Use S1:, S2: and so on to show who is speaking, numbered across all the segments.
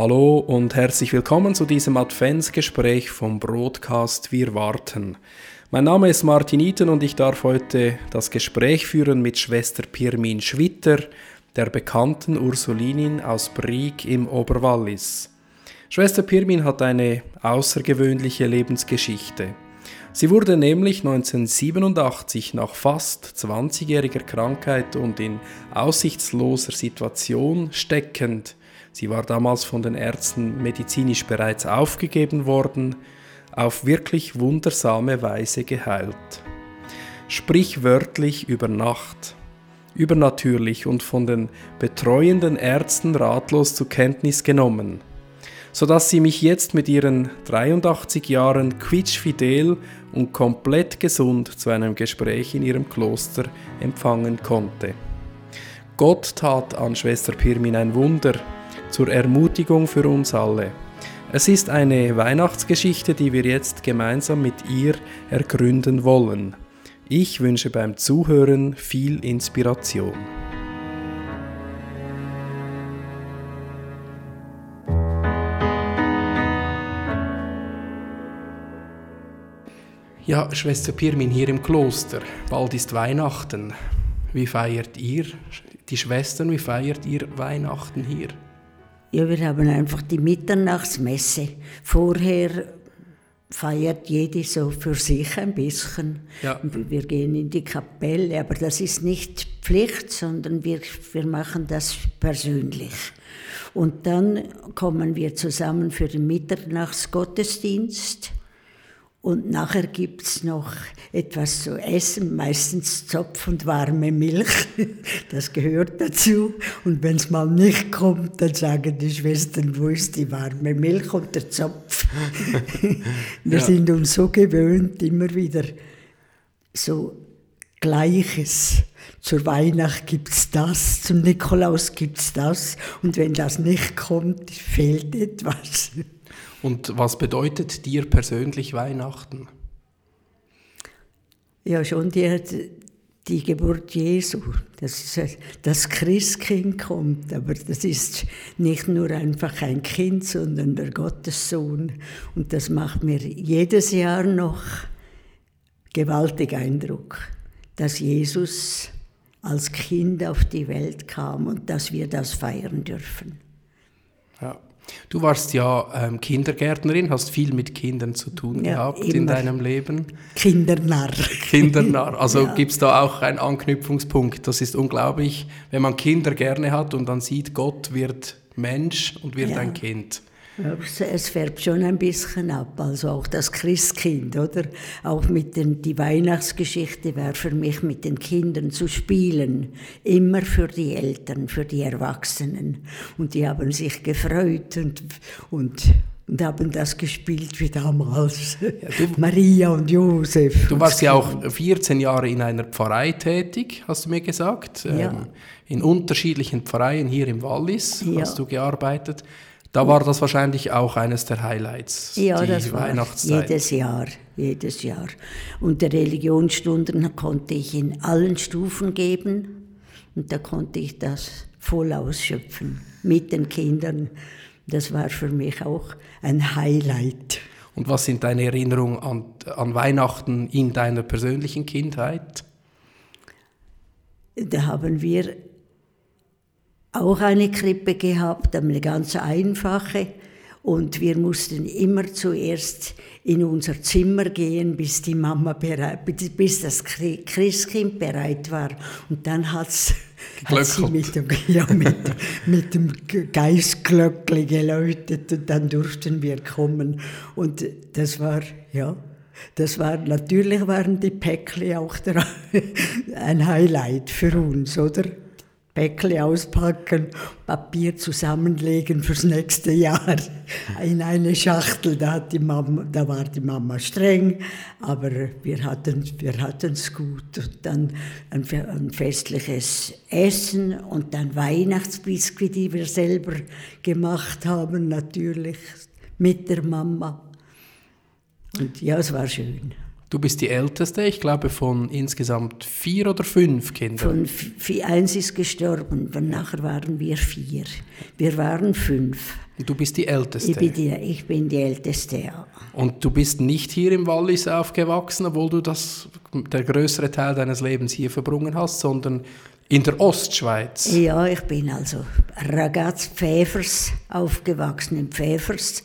S1: Hallo und herzlich willkommen zu diesem Adventsgespräch vom Broadcast Wir warten. Mein Name ist Martin Iten und ich darf heute das Gespräch führen mit Schwester Pirmin Schwitter, der bekannten Ursulinin aus Brieg im Oberwallis. Schwester Pirmin hat eine außergewöhnliche Lebensgeschichte. Sie wurde nämlich 1987 nach fast 20-jähriger Krankheit und in aussichtsloser Situation steckend Sie war damals von den Ärzten medizinisch bereits aufgegeben worden, auf wirklich wundersame Weise geheilt. Sprichwörtlich über Nacht, übernatürlich und von den betreuenden Ärzten ratlos zur Kenntnis genommen, sodass sie mich jetzt mit ihren 83 Jahren quietschfidel und komplett gesund zu einem Gespräch in ihrem Kloster empfangen konnte. Gott tat an Schwester Pirmin ein Wunder, zur Ermutigung für uns alle. Es ist eine Weihnachtsgeschichte, die wir jetzt gemeinsam mit ihr ergründen wollen. Ich wünsche beim Zuhören viel Inspiration. Ja, Schwester Pirmin hier im Kloster. Bald ist Weihnachten. Wie feiert ihr, die Schwestern, wie feiert ihr Weihnachten hier?
S2: Ja, wir haben einfach die Mitternachtsmesse. Vorher feiert jede so für sich ein bisschen. Ja. Wir gehen in die Kapelle, aber das ist nicht Pflicht, sondern wir, wir machen das persönlich. Und dann kommen wir zusammen für den Mitternachtsgottesdienst. Und nachher gibt es noch etwas zu essen, meistens Zopf und warme Milch. Das gehört dazu. Und wenn es mal nicht kommt, dann sagen die Schwestern, wo ist die warme Milch und der Zopf? Wir ja. sind uns so gewöhnt, immer wieder so Gleiches. Zur Weihnacht gibt es das, zum Nikolaus gibt es das. Und wenn das nicht kommt, fehlt etwas.
S1: Und was bedeutet dir persönlich Weihnachten?
S2: Ja, schon die, die Geburt Jesu, dass das Christkind kommt. Aber das ist nicht nur einfach ein Kind, sondern der Gottessohn. Und das macht mir jedes Jahr noch gewaltig Eindruck, dass Jesus als Kind auf die Welt kam und dass wir das feiern dürfen.
S1: Ja. Du warst ja ähm, Kindergärtnerin, hast viel mit Kindern zu tun ja, gehabt immer. in deinem Leben.
S2: Kindernarr.
S1: Kindernarr. Also ja. gibt es da auch einen Anknüpfungspunkt. Das ist unglaublich, wenn man Kinder gerne hat und dann sieht, Gott wird Mensch und wird ja. ein Kind.
S2: Es färbt schon ein bisschen ab, also auch das Christkind, oder? Auch mit den, die Weihnachtsgeschichte war für mich mit den Kindern zu spielen, immer für die Eltern, für die Erwachsenen. Und die haben sich gefreut und, und, und haben das gespielt wie damals. Ja, du, Maria und Josef.
S1: Du warst ja auch 14 Jahre in einer Pfarrei tätig, hast du mir gesagt. Ja. Ähm, in unterschiedlichen Pfarreien hier im Wallis ja. hast du gearbeitet. Da war das wahrscheinlich auch eines der Highlights.
S2: Ja, das war jedes Jahr, jedes Jahr. Und die Religionsstunden konnte ich in allen Stufen geben und da konnte ich das voll ausschöpfen mit den Kindern. Das war für mich auch ein Highlight.
S1: Und was sind deine Erinnerungen an, an Weihnachten in deiner persönlichen Kindheit?
S2: Da haben wir auch eine Krippe gehabt, eine ganz einfache. Und wir mussten immer zuerst in unser Zimmer gehen, bis die Mama bereit, bis das Christkind bereit war. Und dann hat's, hat sie mit dem, ja, mit, mit dem Geistglöckli geläutet und dann durften wir kommen. Und das war, ja, das war, natürlich waren die Päckli auch der, ein Highlight für uns, oder? Päckchen auspacken, Papier zusammenlegen fürs nächste Jahr in eine Schachtel. Da, hat die Mama, da war die Mama streng, aber wir hatten wir es gut. Und dann ein, ein, festliches Essen und dann Weihnachtsbiskuit, die wir selber gemacht haben, natürlich mit der Mama. Und ja, es war schön.
S1: Du bist die Älteste, ich glaube, von insgesamt vier oder fünf Kindern.
S2: Von eins ist gestorben, und nachher waren wir vier. Wir waren fünf.
S1: Du bist die Älteste?
S2: Ich bin die, ich bin die Älteste, ja.
S1: Und du bist nicht hier im Wallis aufgewachsen, obwohl du das, der größere Teil deines Lebens hier verbrungen hast, sondern in der Ostschweiz?
S2: Ja, ich bin also Ragaz Pfäfers aufgewachsen, in Pfäfers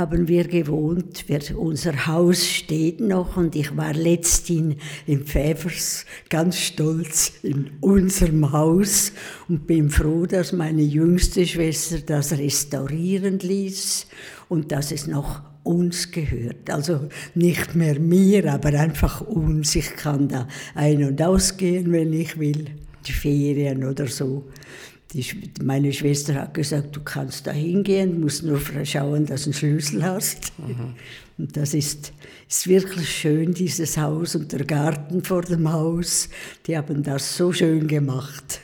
S2: haben wir gewohnt. Wir, unser Haus steht noch und ich war letzthin in Pfäfers ganz stolz in unserem Haus und bin froh, dass meine jüngste Schwester das restaurieren ließ und dass es noch uns gehört. Also nicht mehr mir, aber einfach uns. Ich kann da ein- und ausgehen, wenn ich will. Die Ferien oder so. Die, meine Schwester hat gesagt, du kannst da hingehen, musst nur schauen, dass du einen Schlüssel hast. Mhm. Und das ist, ist wirklich schön, dieses Haus und der Garten vor dem Haus. Die haben das so schön gemacht.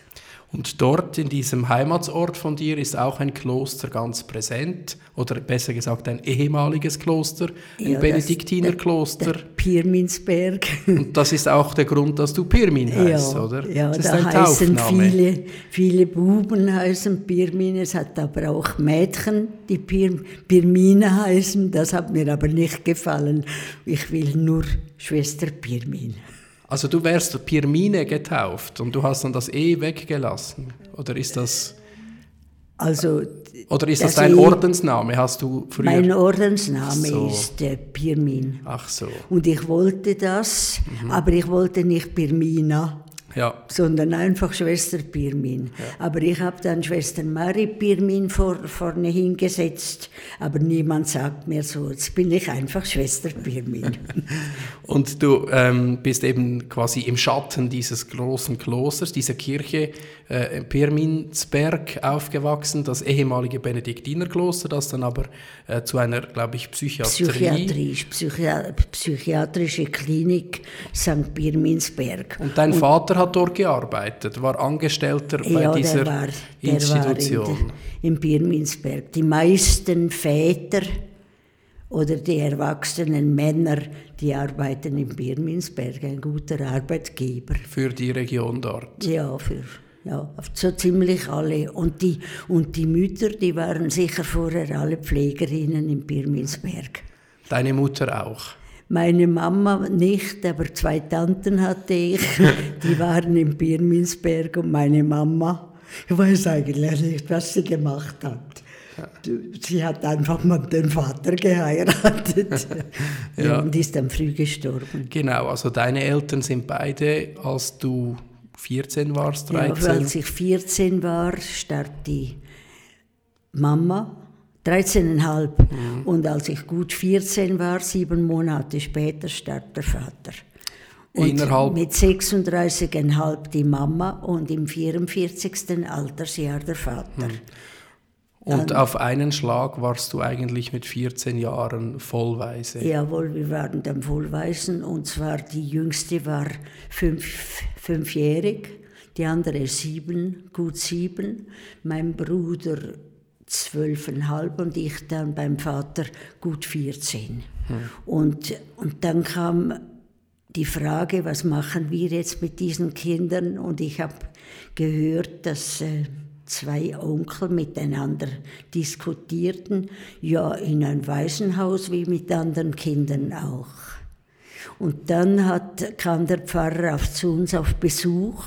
S1: Und dort in diesem Heimatsort von dir ist auch ein Kloster ganz präsent, oder besser gesagt ein ehemaliges Kloster, ein ja, Benediktinerkloster.
S2: Pirminsberg.
S1: Und das ist auch der Grund, dass du Pirmin heißt, ja, oder?
S2: Ja, das da heißen viele, viele Buben heißen Pirmin, es hat aber auch Mädchen, die Pir, Pirmine heißen, das hat mir aber nicht gefallen. Ich will nur Schwester Pirmin.
S1: Also du wärst Pirmine getauft und du hast dann das E weggelassen? Oder ist das...
S2: Also,
S1: Oder ist das, dein e, Ordensname? Hast du früher...
S2: Mein Ordensname so. ist äh, Pirmin.
S1: Ach so.
S2: Und ich wollte das, mhm. aber ich wollte nicht Pirmina
S1: ja.
S2: sondern einfach Schwester Pirmin. Ja. Aber ich habe dann Schwester Marie Pirmin vor, vorne hingesetzt, aber niemand sagt mir so, jetzt bin ich einfach Schwester Pirmin.
S1: Und du ähm, bist eben quasi im Schatten dieses großen Klosters, dieser Kirche äh, Pirminsberg aufgewachsen, das ehemalige Benediktinerkloster, das dann aber äh, zu einer, glaube ich, Psychiatrie...
S2: Psychiatrisch, Psychi psychiatrische Klinik St. Pirminsberg.
S1: Und dein Und Vater hat dort gearbeitet, war Angestellter bei
S2: ja,
S1: dieser
S2: der war, der
S1: Institution.
S2: War in, in Birminsberg. Die meisten Väter oder die erwachsenen Männer, die arbeiten in Birminsberg, ein guter Arbeitgeber.
S1: Für die Region dort?
S2: Ja, für ja, so ziemlich alle. Und die, und die Mütter, die waren sicher vorher alle Pflegerinnen in Birminsberg.
S1: Deine Mutter auch?
S2: Meine Mama nicht, aber zwei Tanten hatte ich, die waren in Birminsberg und meine Mama, ich weiß eigentlich nicht, was sie gemacht hat. Sie hat einfach mal den Vater geheiratet ja. und ist dann früh gestorben.
S1: Genau, also deine Eltern sind beide, als du 14 warst, 13?
S2: Ja, als ich 14 war, starb die Mama 13,5. Mhm. Und als ich gut 14 war, sieben Monate später, starb der Vater. Und Innerhalb mit 36,5 die Mama und im 44. Altersjahr der Vater. Mhm.
S1: Und Dann, auf einen Schlag warst du eigentlich mit 14 Jahren vollweise.
S2: Jawohl, wir waren dann vollweisen. Und zwar die jüngste war fünf, fünfjährig, die andere sieben, gut sieben. Mein Bruder zwölfeinhalb und ich dann beim Vater gut 14. Hm. Und, und dann kam die Frage, was machen wir jetzt mit diesen Kindern? Und ich habe gehört, dass äh, zwei Onkel miteinander diskutierten, ja in ein Waisenhaus wie mit anderen Kindern auch. Und dann hat, kam der Pfarrer auf, zu uns auf Besuch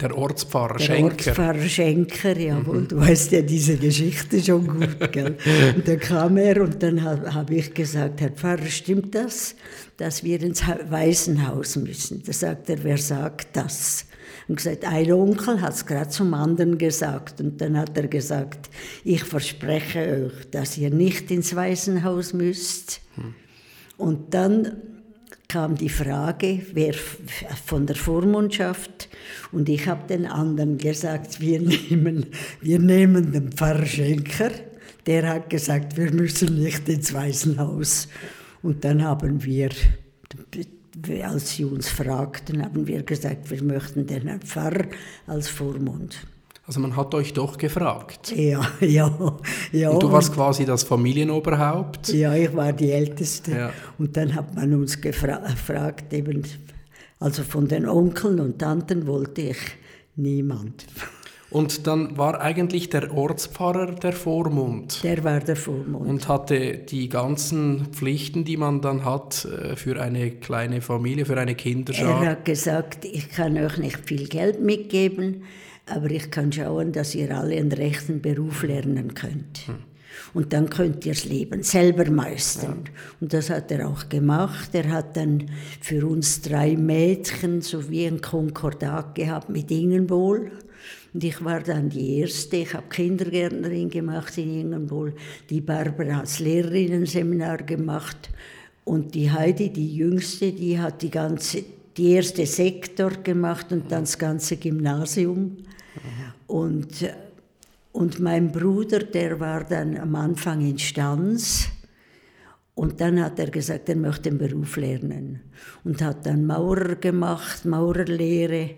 S1: der Ortspfarrer
S2: der
S1: Schenker.
S2: Ortspfarrer Schenker, jawohl. Mhm. Du weißt ja diese Geschichte schon gut, gell? Und dann kam er und dann habe hab ich gesagt, Herr Pfarrer, stimmt das, dass wir ins Waisenhaus müssen? Da sagt er, wer sagt das? Und gesagt, ein Onkel hat es gerade zum anderen gesagt. Und dann hat er gesagt, ich verspreche euch, dass ihr nicht ins Waisenhaus müsst. Hm. Und dann kam die Frage, wer von der Vormundschaft und ich habe den anderen gesagt, wir nehmen, wir nehmen den Pfarrer Schenker. Der hat gesagt, wir müssen nicht ins Waisenhaus. Und dann haben wir, als sie uns fragten, haben wir gesagt, wir möchten den Herrn Pfarrer als Vormund.
S1: Also man hat euch doch gefragt.
S2: Ja, ja, ja.
S1: Und du warst quasi das Familienoberhaupt?
S2: Ja, ich war die Älteste. Ja. Und dann hat man uns gefragt, eben, also von den Onkeln und Tanten wollte ich niemand.
S1: Und dann war eigentlich der Ortspfarrer der Vormund.
S2: Der war der Vormund.
S1: Und hatte die ganzen Pflichten, die man dann hat äh, für eine kleine Familie, für eine Kinderschar.
S2: Er hat gesagt, ich kann euch nicht viel Geld mitgeben, aber ich kann schauen, dass ihr alle einen rechten Beruf lernen könnt. Hm. Und dann könnt ihr das Leben selber meistern. Ja. Und das hat er auch gemacht. Er hat dann für uns drei Mädchen so wie ein Konkordat gehabt mit Ingenbohl. Und ich war dann die Erste. Ich habe Kindergärtnerin gemacht in Ingenbohl. Die Barbara hat das Lehrerinnenseminar gemacht. Und die Heidi, die Jüngste, die hat die ganze die erste Sektor gemacht und dann das ganze Gymnasium. Und, und mein Bruder, der war dann am Anfang in Stanz. Und dann hat er gesagt, er möchte den Beruf lernen. Und hat dann Maurer gemacht, Maurerlehre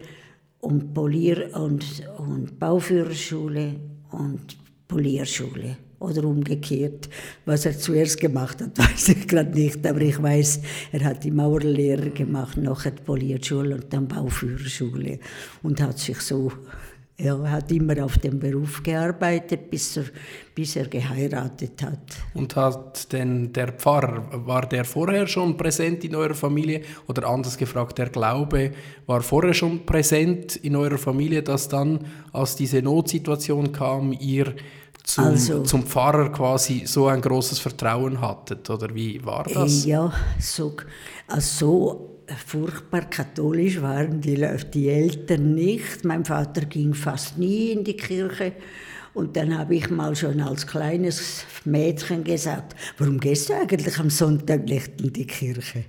S2: und Polier- und, und Bauführerschule und Polierschule oder umgekehrt. Was er zuerst gemacht hat, weiß ich gerade nicht, aber ich weiß, er hat die Maurerlehre gemacht, nachher die Polierschule und dann Bauführerschule und hat sich so er hat immer auf dem Beruf gearbeitet, bis er, bis er geheiratet hat.
S1: Und hat denn der Pfarrer, war der vorher schon präsent in eurer Familie? Oder anders gefragt, der Glaube war vorher schon präsent in eurer Familie, dass dann, als diese Notsituation kam, ihr zum, also, zum Pfarrer quasi so ein großes Vertrauen hattet? Oder wie war das?
S2: Ja, so, also furchtbar katholisch waren die, die Eltern nicht. Mein Vater ging fast nie in die Kirche. Und dann habe ich mal schon als kleines Mädchen gesagt, warum gehst du eigentlich am Sonntag nicht in die Kirche?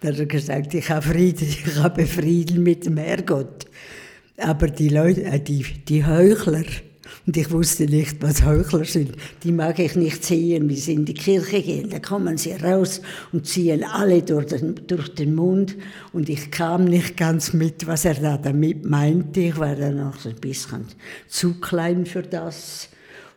S2: Da hat er gesagt, ich habe Frieden, ich habe Frieden mit dem Herrgott. Aber die Leute, äh, die, die Heuchler, und ich wusste nicht, was Heuchler sind. Die mag ich nicht sehen, wie sie in die Kirche gehen. Da kommen sie raus und ziehen alle durch den, durch den Mund. Und ich kam nicht ganz mit, was er da damit meinte. Ich war dann noch ein bisschen zu klein für das.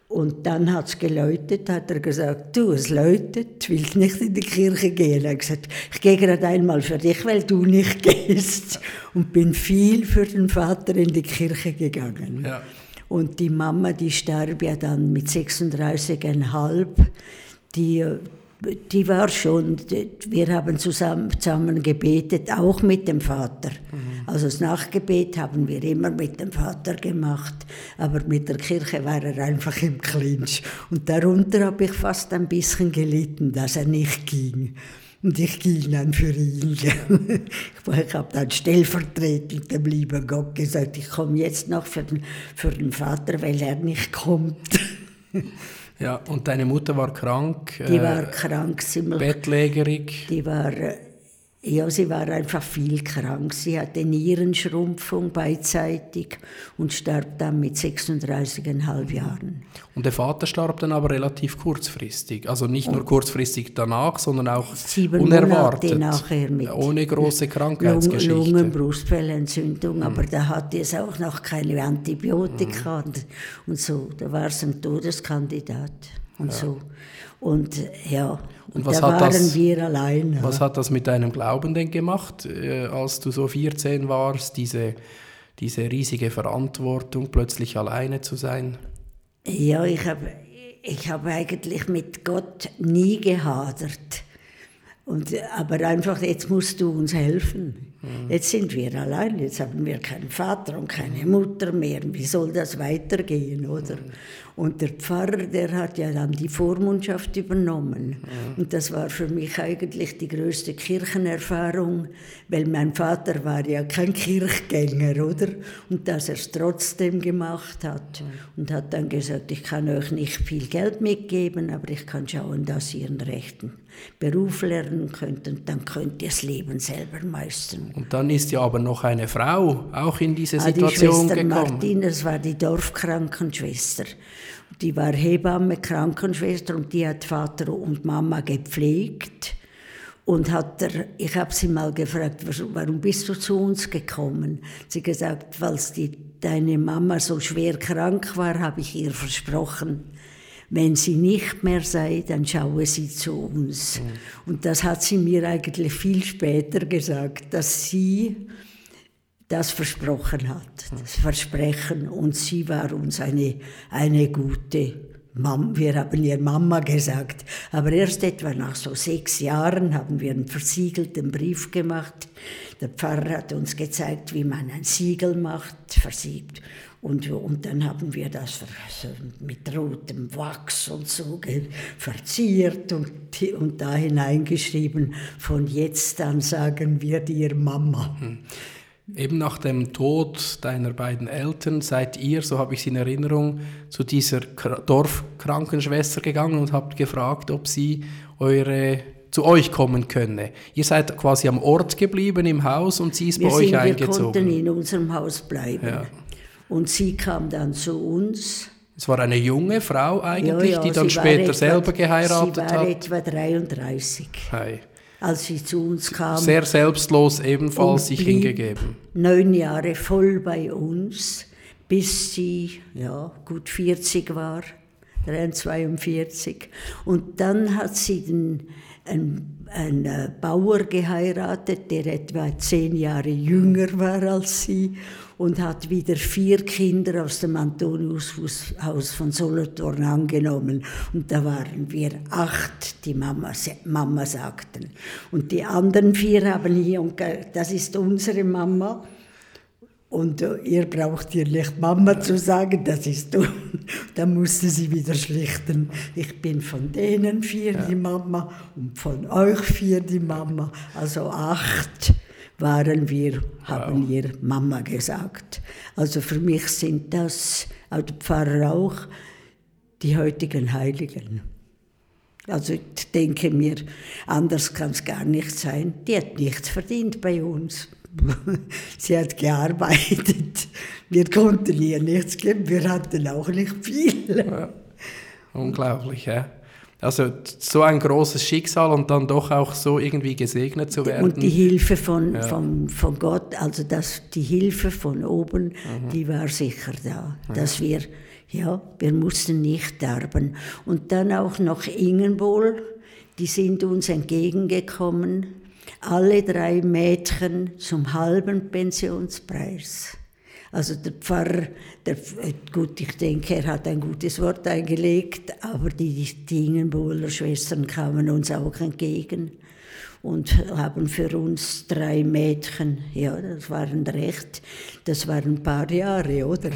S2: Und dann hat es geläutet, hat er gesagt, du, es läutet, willst nicht in die Kirche gehen? Er hat gesagt, ich gehe gerade einmal für dich, weil du nicht gehst. Und bin viel für den Vater in die Kirche gegangen. Ja. Und die Mama, die starb ja dann mit 36,5. Die, die war schon, wir haben zusammen, zusammen gebetet, auch mit dem Vater. Mhm. Also das Nachgebet haben wir immer mit dem Vater gemacht, aber mit der Kirche war er einfach im Clinch. Und darunter habe ich fast ein bisschen gelitten, dass er nicht ging. Und ich ging dann für ihn. ich habe dann stellvertretend dem lieben Gott gesagt, ich komme jetzt noch für den, für den Vater, weil er nicht kommt.
S1: ja, und deine Mutter war krank?
S2: Die äh, war krank,
S1: ziemlich. Bettlägerig?
S2: Die war äh, ja, sie war einfach viel krank. Sie hatte Nierenschrumpfung beidseitig und starb dann mit 36,5 Jahren.
S1: Und der Vater starb dann aber relativ kurzfristig. Also nicht nur kurzfristig danach, sondern auch Sieben unerwartet. Monate
S2: nachher mit
S1: ohne große Krankheitsgeschichte.
S2: Lungen, Lungen Brustfellentzündung, hm. aber da hatte es auch noch keine Antibiotika hm. und so. Da war es ein Todeskandidat und ja. so. Und ja, und was da waren das, wir allein.
S1: Was hat das mit deinem Glauben denn gemacht, äh, als du so 14 warst, diese, diese riesige Verantwortung, plötzlich alleine zu sein?
S2: Ja, ich habe ich hab eigentlich mit Gott nie gehadert. Und, aber einfach, jetzt musst du uns helfen. Mhm. Jetzt sind wir allein, jetzt haben wir keinen Vater und keine Mutter mehr. Wie soll das weitergehen, oder? Mhm. Und der Pfarrer, der hat ja dann die Vormundschaft übernommen. Mhm. Und das war für mich eigentlich die größte Kirchenerfahrung, weil mein Vater war ja kein Kirchgänger, oder? Und dass er es trotzdem gemacht hat. Mhm. Und hat dann gesagt, ich kann euch nicht viel Geld mitgeben, aber ich kann schauen, dass ihr einen rechten Beruf lernen könnt und dann könnt ihr das Leben selber meistern.
S1: Und dann ist ja aber noch eine Frau auch in diese Situation ah, die Schwester gekommen.
S2: Martin, das war die Dorfkrankenschwester. Die war Hebamme, Krankenschwester und die hat Vater und Mama gepflegt. Und hat er, ich habe sie mal gefragt, warum bist du zu uns gekommen? Sie gesagt, weil die, deine Mama so schwer krank war, habe ich ihr versprochen, wenn sie nicht mehr sei, dann schaue sie zu uns. Mhm. Und das hat sie mir eigentlich viel später gesagt, dass sie das versprochen hat, das Versprechen. Und sie war uns eine, eine gute Mama. Wir haben ihr Mama gesagt. Aber erst etwa nach so sechs Jahren haben wir einen versiegelten Brief gemacht. Der Pfarrer hat uns gezeigt, wie man ein Siegel macht, versiegt. Und, und dann haben wir das mit rotem Wachs und so verziert und, und da hineingeschrieben, von jetzt an sagen wir dir Mama.
S1: Eben nach dem Tod deiner beiden Eltern seid ihr, so habe ich es in Erinnerung, zu dieser Dorfkrankenschwester gegangen und habt gefragt, ob sie eure zu euch kommen könne. Ihr seid quasi am Ort geblieben im Haus und sie ist wir bei euch sind, eingezogen.
S2: Wir konnten in unserem Haus bleiben. Ja. Und sie kam dann zu uns.
S1: Es war eine junge Frau eigentlich, ja, ja, die dann später etwa, selber geheiratet hat.
S2: Sie war hat. etwa 33. Hey als sie zu uns kam.
S1: Sehr selbstlos ebenfalls sich hingegeben.
S2: Neun Jahre voll bei uns, bis sie ja, gut 40 war, 42. Und dann hat sie den, einen, einen äh, Bauer geheiratet, der etwa zehn Jahre jünger war als sie und hat wieder vier Kinder aus dem Antoniushaus von Solothurn angenommen. Und da waren wir acht, die Mama, Mama sagten. Und die anderen vier haben hier, und das ist unsere Mama. Und äh, ihr braucht ihr nicht Mama zu sagen, das ist du. Da musste sie wieder schlichten. Ich bin von denen vier die Mama und von euch vier die Mama, also acht waren wir, haben wow. ihr Mama gesagt. Also für mich sind das, auch der Pfarrer auch, die heutigen Heiligen. Also ich denke mir, anders kann es gar nicht sein. Die hat nichts verdient bei uns. Sie hat gearbeitet. Wir konnten ihr nichts geben, wir hatten auch nicht viel. Ja.
S1: Unglaublich, ja. Also so ein großes Schicksal und dann doch auch so irgendwie gesegnet zu werden.
S2: Und die Hilfe von, ja. von, von Gott, also das, die Hilfe von oben, mhm. die war sicher da, ja. dass wir, ja, wir mussten nicht sterben. Und dann auch noch Ingenbohl, die sind uns entgegengekommen, alle drei Mädchen zum halben Pensionspreis. Also der Pfarrer, der, gut, ich denke, er hat ein gutes Wort eingelegt, aber die Dingenbohler Schwestern kamen uns auch entgegen und haben für uns drei Mädchen, ja, das waren recht, das waren ein paar Jahre, oder?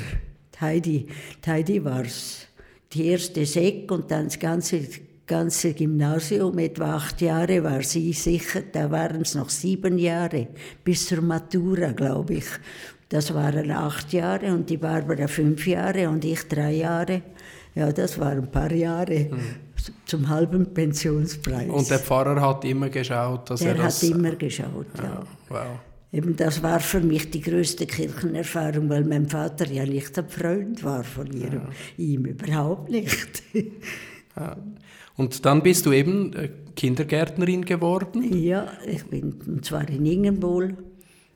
S2: Heidi, Heidi war es. Die erste Sek und dann das ganze ganze Gymnasium, etwa acht Jahre war sie sicher, da waren es noch sieben Jahre, bis zur Matura, glaube ich. Das waren acht Jahre und die Barbara fünf Jahre und ich drei Jahre. Ja, das waren ein paar Jahre mhm. zum halben Pensionspreis.
S1: Und der Pfarrer hat immer geschaut, dass der er das...
S2: Der hat immer geschaut, ja. ja. Wow. Eben das war für mich die größte Kirchenerfahrung, weil mein Vater ja nicht ein Freund war von ihr, ja. ihm überhaupt nicht.
S1: Ja. Und dann bist du eben äh, Kindergärtnerin geworden?
S2: Ja, ich bin und zwar in Ingenbohl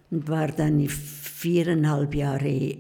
S2: und war dann viereinhalb Jahre,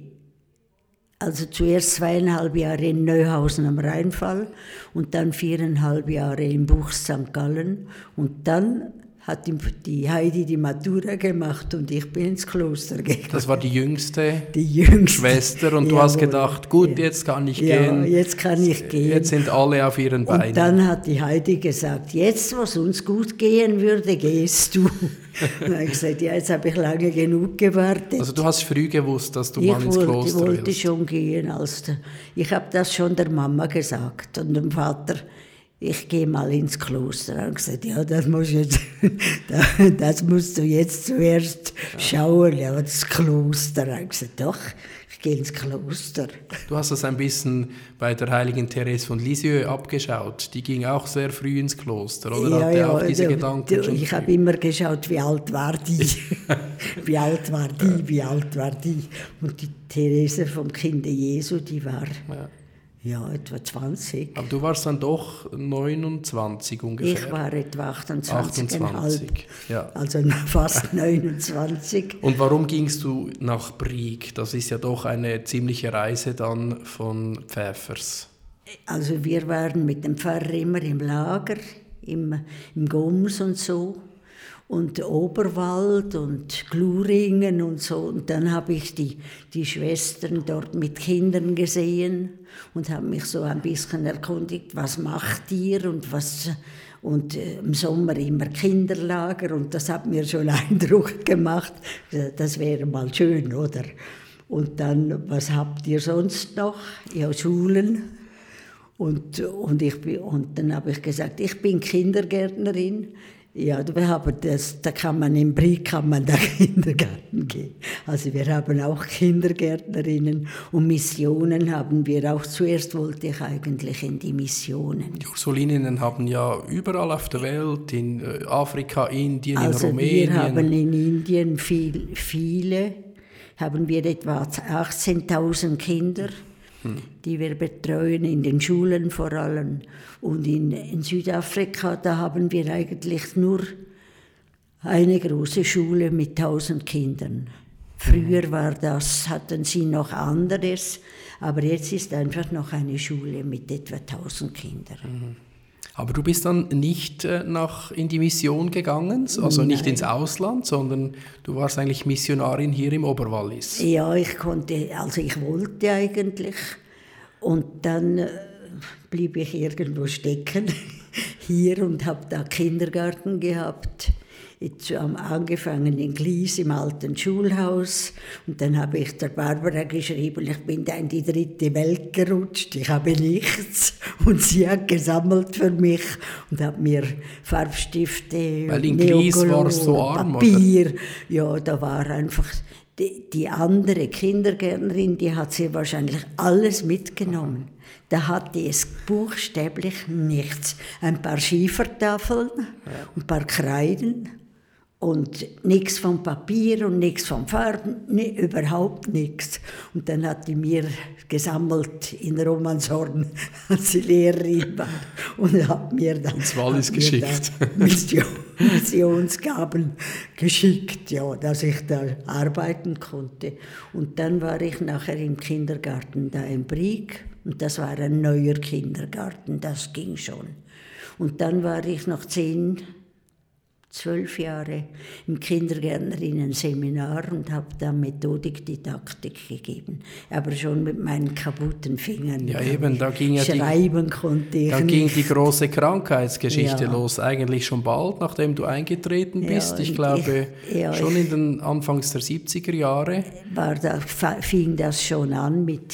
S2: also zuerst zweieinhalb Jahre in Neuhausen am Rheinfall und dann viereinhalb Jahre in Buchs St. Gallen und dann hat die Heidi die Matura gemacht und ich bin ins Kloster gegangen.
S1: Das war die jüngste, die jüngste. Schwester und du Jawohl. hast gedacht, gut, ja. jetzt kann ich ja, gehen.
S2: jetzt kann ich gehen.
S1: Jetzt sind alle auf ihren Beinen.
S2: Und dann hat die Heidi gesagt, jetzt, was uns gut gehen würde, gehst du. und ich gesagt, ja, jetzt habe ich lange genug gewartet.
S1: Also du hast früh gewusst, dass du ich mal ins wollte, Kloster
S2: Ich wollte willst. schon gehen. Als ich habe das schon der Mama gesagt und dem Vater ich gehe mal ins Kloster. Und gesagt, ja, das musst, jetzt, das musst du jetzt zuerst schauen, ja, das Kloster. Und gesagt, doch, ich gehe ins Kloster.
S1: Du hast das ein bisschen bei der heiligen Therese von Lisieux abgeschaut. Die ging auch sehr früh ins Kloster, oder?
S2: Ja, Hatte ja, auch diese du, Gedanken du, Ich habe immer geschaut, wie alt war die. wie alt war die, wie alt war die. Und die Therese vom Kinde Jesu, die war... Ja Ja, etwa 20.
S1: Aber du warst dann doch 29 ungefähr.
S2: Ich war etwa 28,
S1: 28 ja.
S2: also fast 29.
S1: Und warum gingst du nach Brieg? Das ist ja doch eine ziemliche Reise dann von Pfäffers.
S2: Also wir waren mit dem Pfarrer immer im Lager, im, im Goms und so und Oberwald und Gluringen und so. Und dann habe ich die, die Schwestern dort mit Kindern gesehen und habe mich so ein bisschen erkundigt, was macht ihr und was und äh, im Sommer immer Kinderlager und das hat mir schon Eindruck gemacht. Das wäre mal schön, oder? Und dann, was habt ihr sonst noch? Ja, Schulen. Und, und, ich, und dann habe ich gesagt, ich bin Kindergärtnerin. Ja, wir haben das, da kann man im Brieg kann man da Kindergarten gehen. Also wir haben auch Kindergärtnerinnen und Missionen haben wir auch. Zuerst wollte ich eigentlich in die Missionen.
S1: Die Ursulininnen haben ja überall auf der Welt, in äh, Afrika, Indien,
S2: also
S1: in Rumänien.
S2: wir haben in Indien viel, viele, haben wir etwa 18.000 Kinder die wir betreuen, in den Schulen vor allem. Und in, in Südafrika, da haben wir eigentlich nur eine große Schule mit 1000 Kindern. Früher war das, hatten sie noch anderes, aber jetzt ist einfach noch eine Schule mit etwa 1000 Kindern. Mhm.
S1: Aber du bist dann nicht äh, nach, in die Mission gegangen, also Nein. nicht ins Ausland, sondern du warst eigentlich Missionarin hier im Oberwallis.
S2: Ja, ich konnte, also ich wollte eigentlich. Und dann äh, blieb ich irgendwo stecken hier und habe da Kindergarten gehabt am angefangen in Glies im alten Schulhaus. Und dann habe ich der Barbara geschrieben, ich bin da in die dritte Welt gerutscht, ich habe nichts. Und sie hat gesammelt für mich und hat mir Farbstifte,
S1: Weil in Glies war so arm,
S2: Papier, oder? ja, da war einfach die, die andere Kindergärtnerin, die hat sie wahrscheinlich alles mitgenommen. Da hatte es buchstäblich nichts. Ein paar Schiefertafeln, ein paar Kreiden und nichts vom Papier und nichts vom Farben, nee, überhaupt nichts. Und dann hat die mir gesammelt in Romanshorn, als sie Lehrerin war und hat mir dann
S1: ins Wallis geschickt.
S2: Mission, Missionsgaben geschickt, ja, dass ich da arbeiten konnte. Und dann war ich nachher im Kindergarten da in Brieg und das war ein neuer Kindergarten, das ging schon. Und dann war ich noch zehn zwölf Jahre im Kindergärtnerinnen-Seminar und habe da Methodik, Didaktik gegeben. Aber schon mit meinen kaputten Fingern.
S1: Ja, eben, da ging ja
S2: Schreiben die, konnte ich
S1: Da ging die große Krankheitsgeschichte ja. los, eigentlich schon bald, nachdem du eingetreten bist. Ja, ich glaube, ich, ja, schon in den Anfangs der 70er Jahre.
S2: War da, fing das schon an mit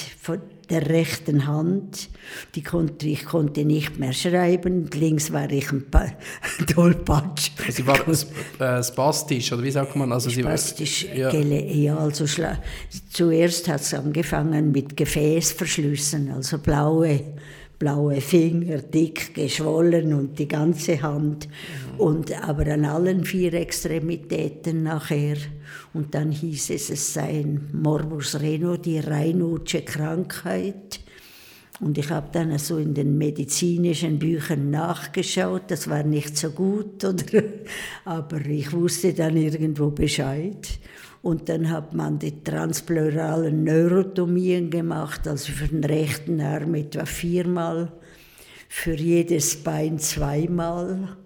S2: der rechten Hand. Die konnte, ich konnte nicht mehr schreiben. Links war ich ein Tollpatsch.
S1: Sie war äh, spastisch, oder wie sagt man?
S2: Also spastisch, sie, ja. ja also zuerst hat es angefangen mit Gefäßverschlüssen, also blaue blaue Finger, dick geschwollen und die ganze Hand. Und, aber an allen vier Extremitäten nachher. Und dann hieß es, es sei ein Morbus Reno, die Raynaud'sche Krankheit. Und ich habe dann so in den medizinischen Büchern nachgeschaut, das war nicht so gut, oder? aber ich wusste dann irgendwo Bescheid. Und dann hat man die transpleuralen Neurotomien gemacht, also für den rechten Arm etwa viermal, für jedes Bein zweimal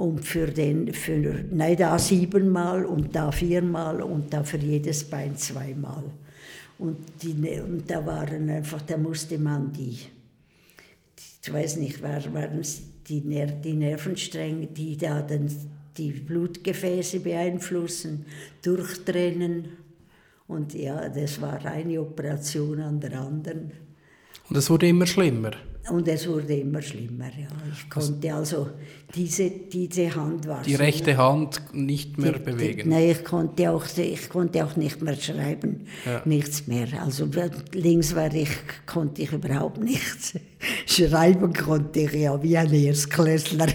S2: und für den, für, nein, da siebenmal und da viermal und da für jedes Bein zweimal. Und, die, und da waren einfach, da musste man die, ich weiß nicht, waren es die, Ner die Nervenstränge, die da dann die Blutgefäße beeinflussen, durchtrennen. Und ja, das war eine Operation an der anderen.
S1: Und es wurde immer schlimmer?
S2: Und es wurde immer schlimmer, ja. Ich konnte also, diese, diese Hand war
S1: Die rechte Hand nicht mehr die, bewegen?
S2: Die, nein, ich konnte, auch, ich konnte auch nicht mehr schreiben, ja. nichts mehr. Also links war ich, konnte ich überhaupt nichts. Schreiben konnte ich ja wie ein Erstklässler,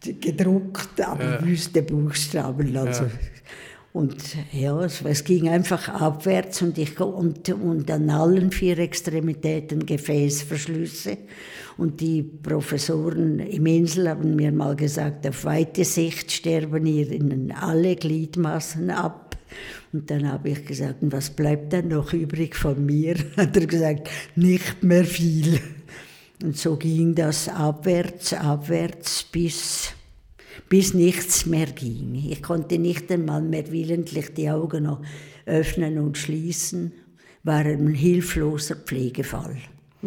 S2: gedruckt, aber ja. wüste Buchstaben. Also. Ja. Und ja, es, ging einfach abwärts und, ich, und, und an allen vier Extremitäten Gefäßverschlüsse. Und die Professoren im Insel haben mir mal gesagt, auf weite Sicht sterben ihnen alle Gliedmaßen ab. Und dann habe ich gesagt, was bleibt denn noch übrig von mir? Hat er gesagt, nicht mehr viel. Und so ging das abwärts, abwärts bis bis nichts mehr ging. Ich konnte nicht einmal mehr willentlich die Augen noch öffnen und schließen, war ein hilfloser Pflegefall.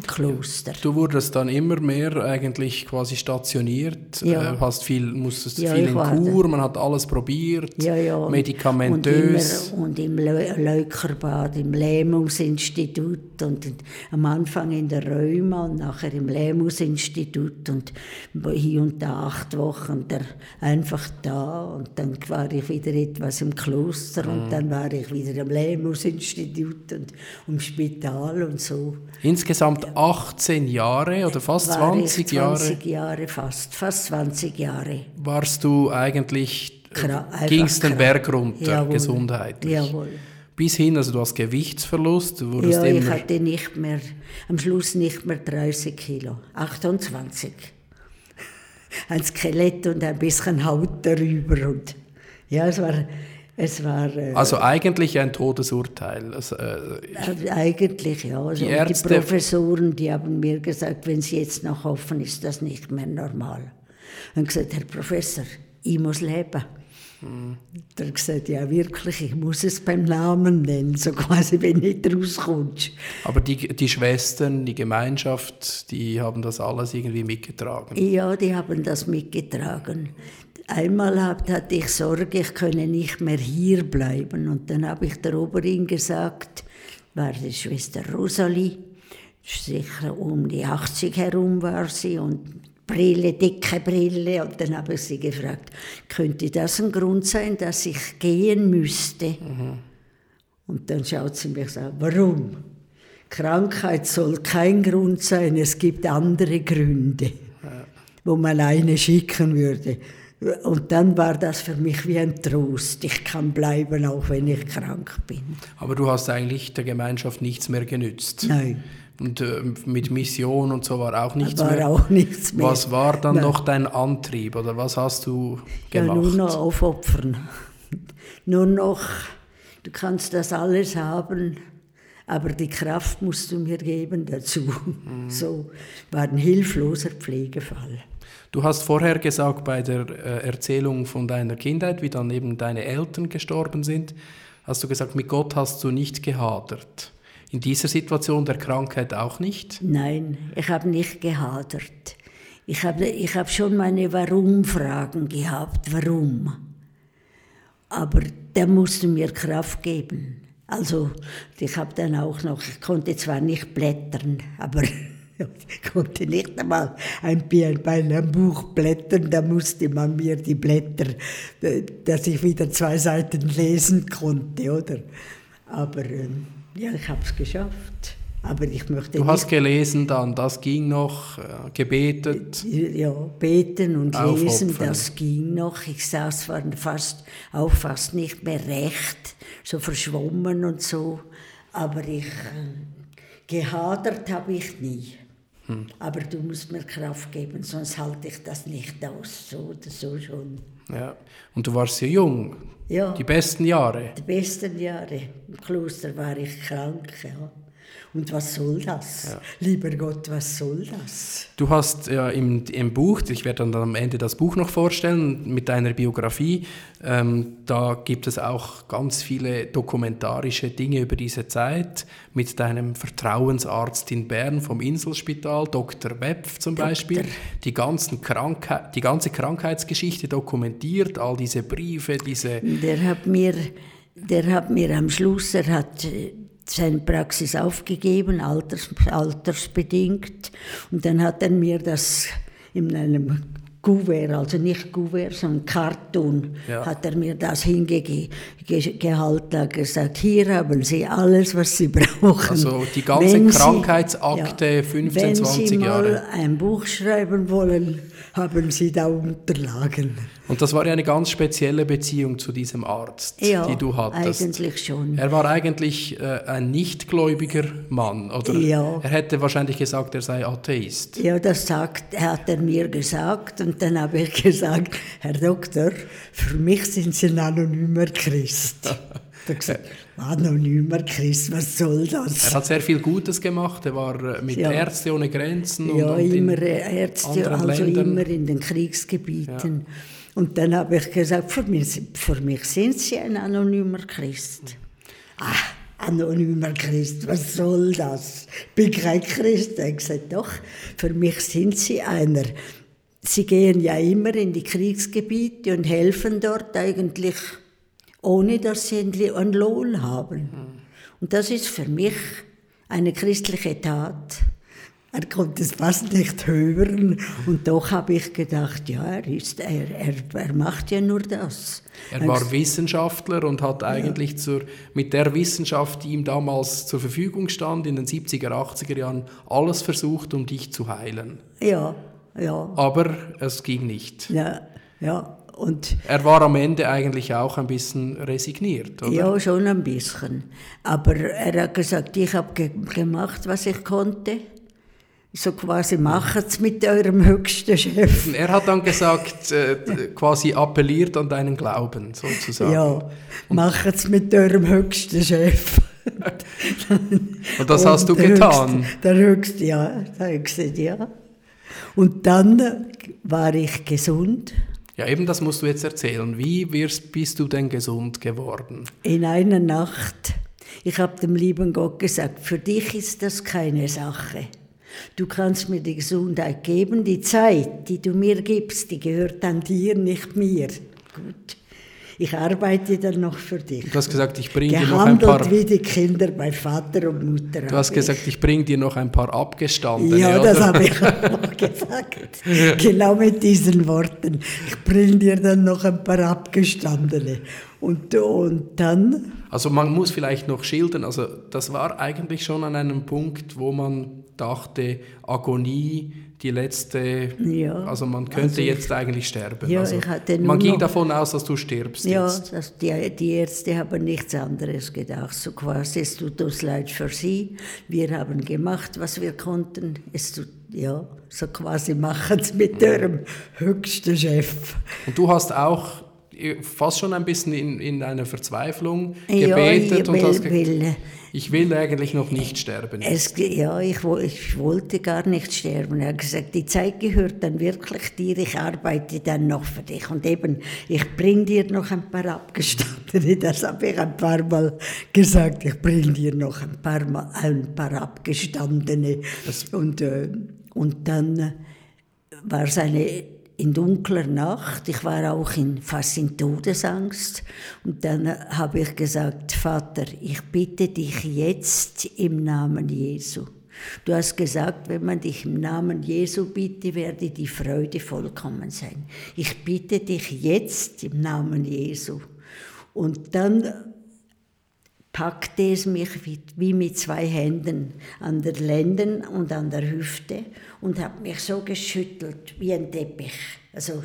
S2: Kloster.
S1: Du wurdest dann immer mehr eigentlich quasi stationiert, ja. äh, hast viel, musstest ja, viel in Kur, man hat alles probiert, ja, ja. medikamentös.
S2: Und, immer, und im Leukerbad, im Lähmungsinstitut und am Anfang in der Rheuma und nachher im Lähmungsinstitut und hier und da acht Wochen der, einfach da und dann war ich wieder etwas im Kloster mhm. und dann war ich wieder im Lähmungsinstitut und im Spital und so.
S1: Insgesamt 18 Jahre oder fast 20 Jahre?
S2: 20 Jahre, fast, fast 20 Jahre.
S1: Warst du eigentlich, äh, ging es den Berg runter, Jawohl. gesundheitlich?
S2: Jawohl.
S1: Bis hin, also du hast Gewichtsverlust, du
S2: ja, ich hatte nicht mehr, am Schluss nicht mehr 30 Kilo, 28. Ein Skelett und ein bisschen Haut darüber und ja, es war es war,
S1: äh, also eigentlich ein Todesurteil. Also,
S2: äh, eigentlich ja. Also die, Ärzte, die, Professoren, die haben mir gesagt, wenn Sie jetzt noch hoffen, ist das nicht mehr normal. Und gesagt, Herr Professor, ich muss leben. Hm. Er hat gesagt, ja wirklich, ich muss es beim Namen nennen, so quasi, wenn nicht rauskommst.
S1: Aber die, die Schwestern, die Gemeinschaft, die haben das alles irgendwie mitgetragen?
S2: Ja, die haben das mitgetragen. Einmal hatte ich Sorge, ich könne nicht mehr hier bleiben. Und dann habe ich der Oberin gesagt, war die Schwester Rosalie, sicher um die 80 herum war sie und Brille, dicke Brille. Und dann habe ich sie gefragt, könnte das ein Grund sein, dass ich gehen müsste? Mhm. Und dann schaut sie mich an, warum? Krankheit soll kein Grund sein, es gibt andere Gründe, ja. wo man eine schicken würde. Und dann war das für mich wie ein Trost. Ich kann bleiben, auch wenn ich krank bin.
S1: Aber du hast eigentlich der Gemeinschaft nichts mehr genützt.
S2: Nein.
S1: Und äh, mit Mission und so war auch nichts
S2: war
S1: mehr.
S2: auch nichts mehr.
S1: Was war dann Nein. noch dein Antrieb oder was hast du gemacht?
S2: Ja, nur noch aufopfern. nur noch, du kannst das alles haben, aber die Kraft musst du mir geben dazu. Mhm. So war ein hilfloser Pflegefall.
S1: Du hast vorher gesagt bei der äh, Erzählung von deiner Kindheit, wie dann eben deine Eltern gestorben sind, hast du gesagt, mit Gott hast du nicht gehadert. In dieser Situation der Krankheit auch nicht?
S2: Nein, ich habe nicht gehadert. Ich habe ich hab schon meine Warum-Fragen gehabt. Warum? Aber der musste mir Kraft geben. Also, ich habe dann auch noch, ich konnte zwar nicht blättern, aber ich konnte nicht einmal ein, bei einem Buch blättern, da musste man mir die Blätter, äh, dass ich wieder zwei Seiten lesen konnte, oder? Aber ähm, ja, ich habe es geschafft. Aber ich möchte
S1: du hast gelesen dann, das ging noch, äh, gebetet?
S2: Ja, beten und lesen, das ging noch. Ich saß fast, auch fast nicht mehr recht, so verschwommen und so. Aber ich, äh, gehadert habe ich nie. Hm. Aber du musst mir Kraft geben, sonst halte ich das nicht aus. So oder so schon.
S1: Ja. Und du warst sehr jung.
S2: Ja.
S1: Die besten Jahre.
S2: Die besten Jahre. Im Kloster war ich krank. Ja. Und was soll das? Ja. Lieber Gott, was soll das?
S1: Du hast ja im, im Buch, ich werde dann am Ende das Buch noch vorstellen, mit deiner Biografie, ähm, da gibt es auch ganz viele dokumentarische Dinge über diese Zeit mit deinem Vertrauensarzt in Bern vom Inselspital, Dr. Wepf zum Doktor. Beispiel, die, ganzen Krankheit, die ganze Krankheitsgeschichte dokumentiert, all diese Briefe, diese...
S2: Der hat mir, der hat mir am Schluss, er hat seine Praxis aufgegeben, alters, altersbedingt. Und dann hat er mir das in einem Kuvert, also nicht Kuvert, sondern Karton, ja. hat er mir das hingehalten, gesagt, hier haben Sie alles, was Sie brauchen.
S1: Also die ganze wenn Krankheitsakte, ja, 15,
S2: wenn
S1: 20
S2: Sie
S1: Jahre.
S2: mal ein Buch schreiben wollen, haben Sie da Unterlagen.
S1: Und das war ja eine ganz spezielle Beziehung zu diesem Arzt,
S2: ja,
S1: die du hattest.
S2: eigentlich schon.
S1: Er war eigentlich äh, ein nichtgläubiger Mann, oder?
S2: Ja.
S1: Er hätte wahrscheinlich gesagt, er sei Atheist.
S2: Ja, das sagt, hat er mir gesagt und dann habe ich gesagt, Herr Doktor, für mich sind Sie ein anonymer Christ. Er hat gesagt, anonymer Christ, was soll das?
S1: Er hat sehr viel Gutes gemacht. Er war äh, mit
S2: Ja.
S1: Ärzte ohne Grenzen
S2: Ja,
S1: und, und
S2: immer
S1: in
S2: Ärzte, also
S1: Ländern.
S2: immer in den Kriegsgebieten. Und dann habe ich gesagt, für mich, für mich sind Sie ein anonymer Christ. Ah, anonymer Christ, was soll das? Ich bin kein Christ. Er hat gesagt, doch, für mich sind Sie einer. Sie gehen ja immer in die Kriegsgebiete und helfen dort eigentlich, ohne dass sie einen einen Lohn haben. Und das ist für mich eine christliche Tat. Er konnte es fast nicht hören und doch habe ich gedacht, ja, er, ist, er, er, er macht ja nur das.
S1: Er war Wissenschaftler und hat eigentlich zur, mit der Wissenschaft, die ihm damals zur Verfügung stand, in den 70er, 80er Jahren, alles versucht, um dich zu heilen.
S2: Ja, ja,
S1: Aber es ging nicht.
S2: ja, ja. Und
S1: Er war am Ende eigentlich auch ein bisschen resigniert, oder?
S2: ja, schon ein bisschen. Aber er hat gesagt, ich habe ge gemacht, was ich konnte. So quasi, macht's mit eurem höchsten Chef.
S1: Er hat dann gesagt, äh, quasi appelliert an deinen Glauben, sozusagen.
S2: Ja, macht's mit eurem höchsten Chef.
S1: Und das hast du
S2: der
S1: getan.
S2: Höchste, der höchste, ja, ich gesagt, ja. Und dann war ich gesund.
S1: Ja, eben das musst du jetzt erzählen. Wie wirst, bist du denn gesund geworden?
S2: In einer Nacht, ich habe dem lieben Gott gesagt, für dich ist das keine Sache. Du kannst mir die Gesundheit geben, die Zeit, die du mir gibst, die gehört an dir, nicht mir. Gut. Ich arbeite dann noch für dich.
S1: Du hast gesagt, ich bringe dir noch ein paar.
S2: Wie die Kinder bei Vater und Mutter.
S1: Du hast gesagt, ich bringe dir noch ein paar abgestandene.
S2: Ja,
S1: oder?
S2: das habe ich auch gesagt. Genau mit diesen Worten. Ich bringe dir dann noch ein paar abgestandene. Und, und dann,
S1: Also man muss vielleicht noch schildern, also das war eigentlich schon an einem Punkt, wo man dachte, Agonie, die letzte,
S2: Ja,
S1: also man könnte
S2: also ich-
S1: jetzt eigentlich sterben.
S2: Ja,
S1: also
S2: ich hatte
S1: man ging
S2: noch-
S1: davon aus, dass du stirbst
S2: ja,
S1: jetzt.
S2: das, die, die Ärzte haben nichts anderes gedacht. So quasi, es tut uns leid für Sie. Wir haben gemacht, was wir konnten. Es tut, ja, so quasi machen es mit Ihrem höchsten Chef.
S1: Und du hast auch fast schon ein bisschen in, in einer Verzweiflung
S2: Ja,
S1: gebetet
S2: ich
S1: und
S2: will-
S1: hast
S2: will-
S1: ich will eigentlich noch nicht sterben.
S2: Es, ja, ich, ich wollte gar nicht sterben. Er hat gesagt, die Zeit gehört dann wirklich dir, ich arbeite dann noch für dich. Und eben, ich bringe dir noch ein paar Abgestandene, das habe ich ein paar Mal gesagt, ich bringe dir noch ein paar, Mal, ein paar Abgestandene. Und, äh, und dann war es eine in dunkler Nacht. Ich war auch in, fast in Todesangst. Und dann habe ich gesagt, Vater, ich bitte dich jetzt im Namen Jesu. Du hast gesagt, wenn man dich im Namen Jesu bitte, werde die Freude vollkommen sein. Ich bitte dich jetzt im Namen Jesu. Und dann packte es mich wie, mit zwei Händen an der Lenden und an der Hüfte und hat mich so geschüttelt wie ein Teppich. Also.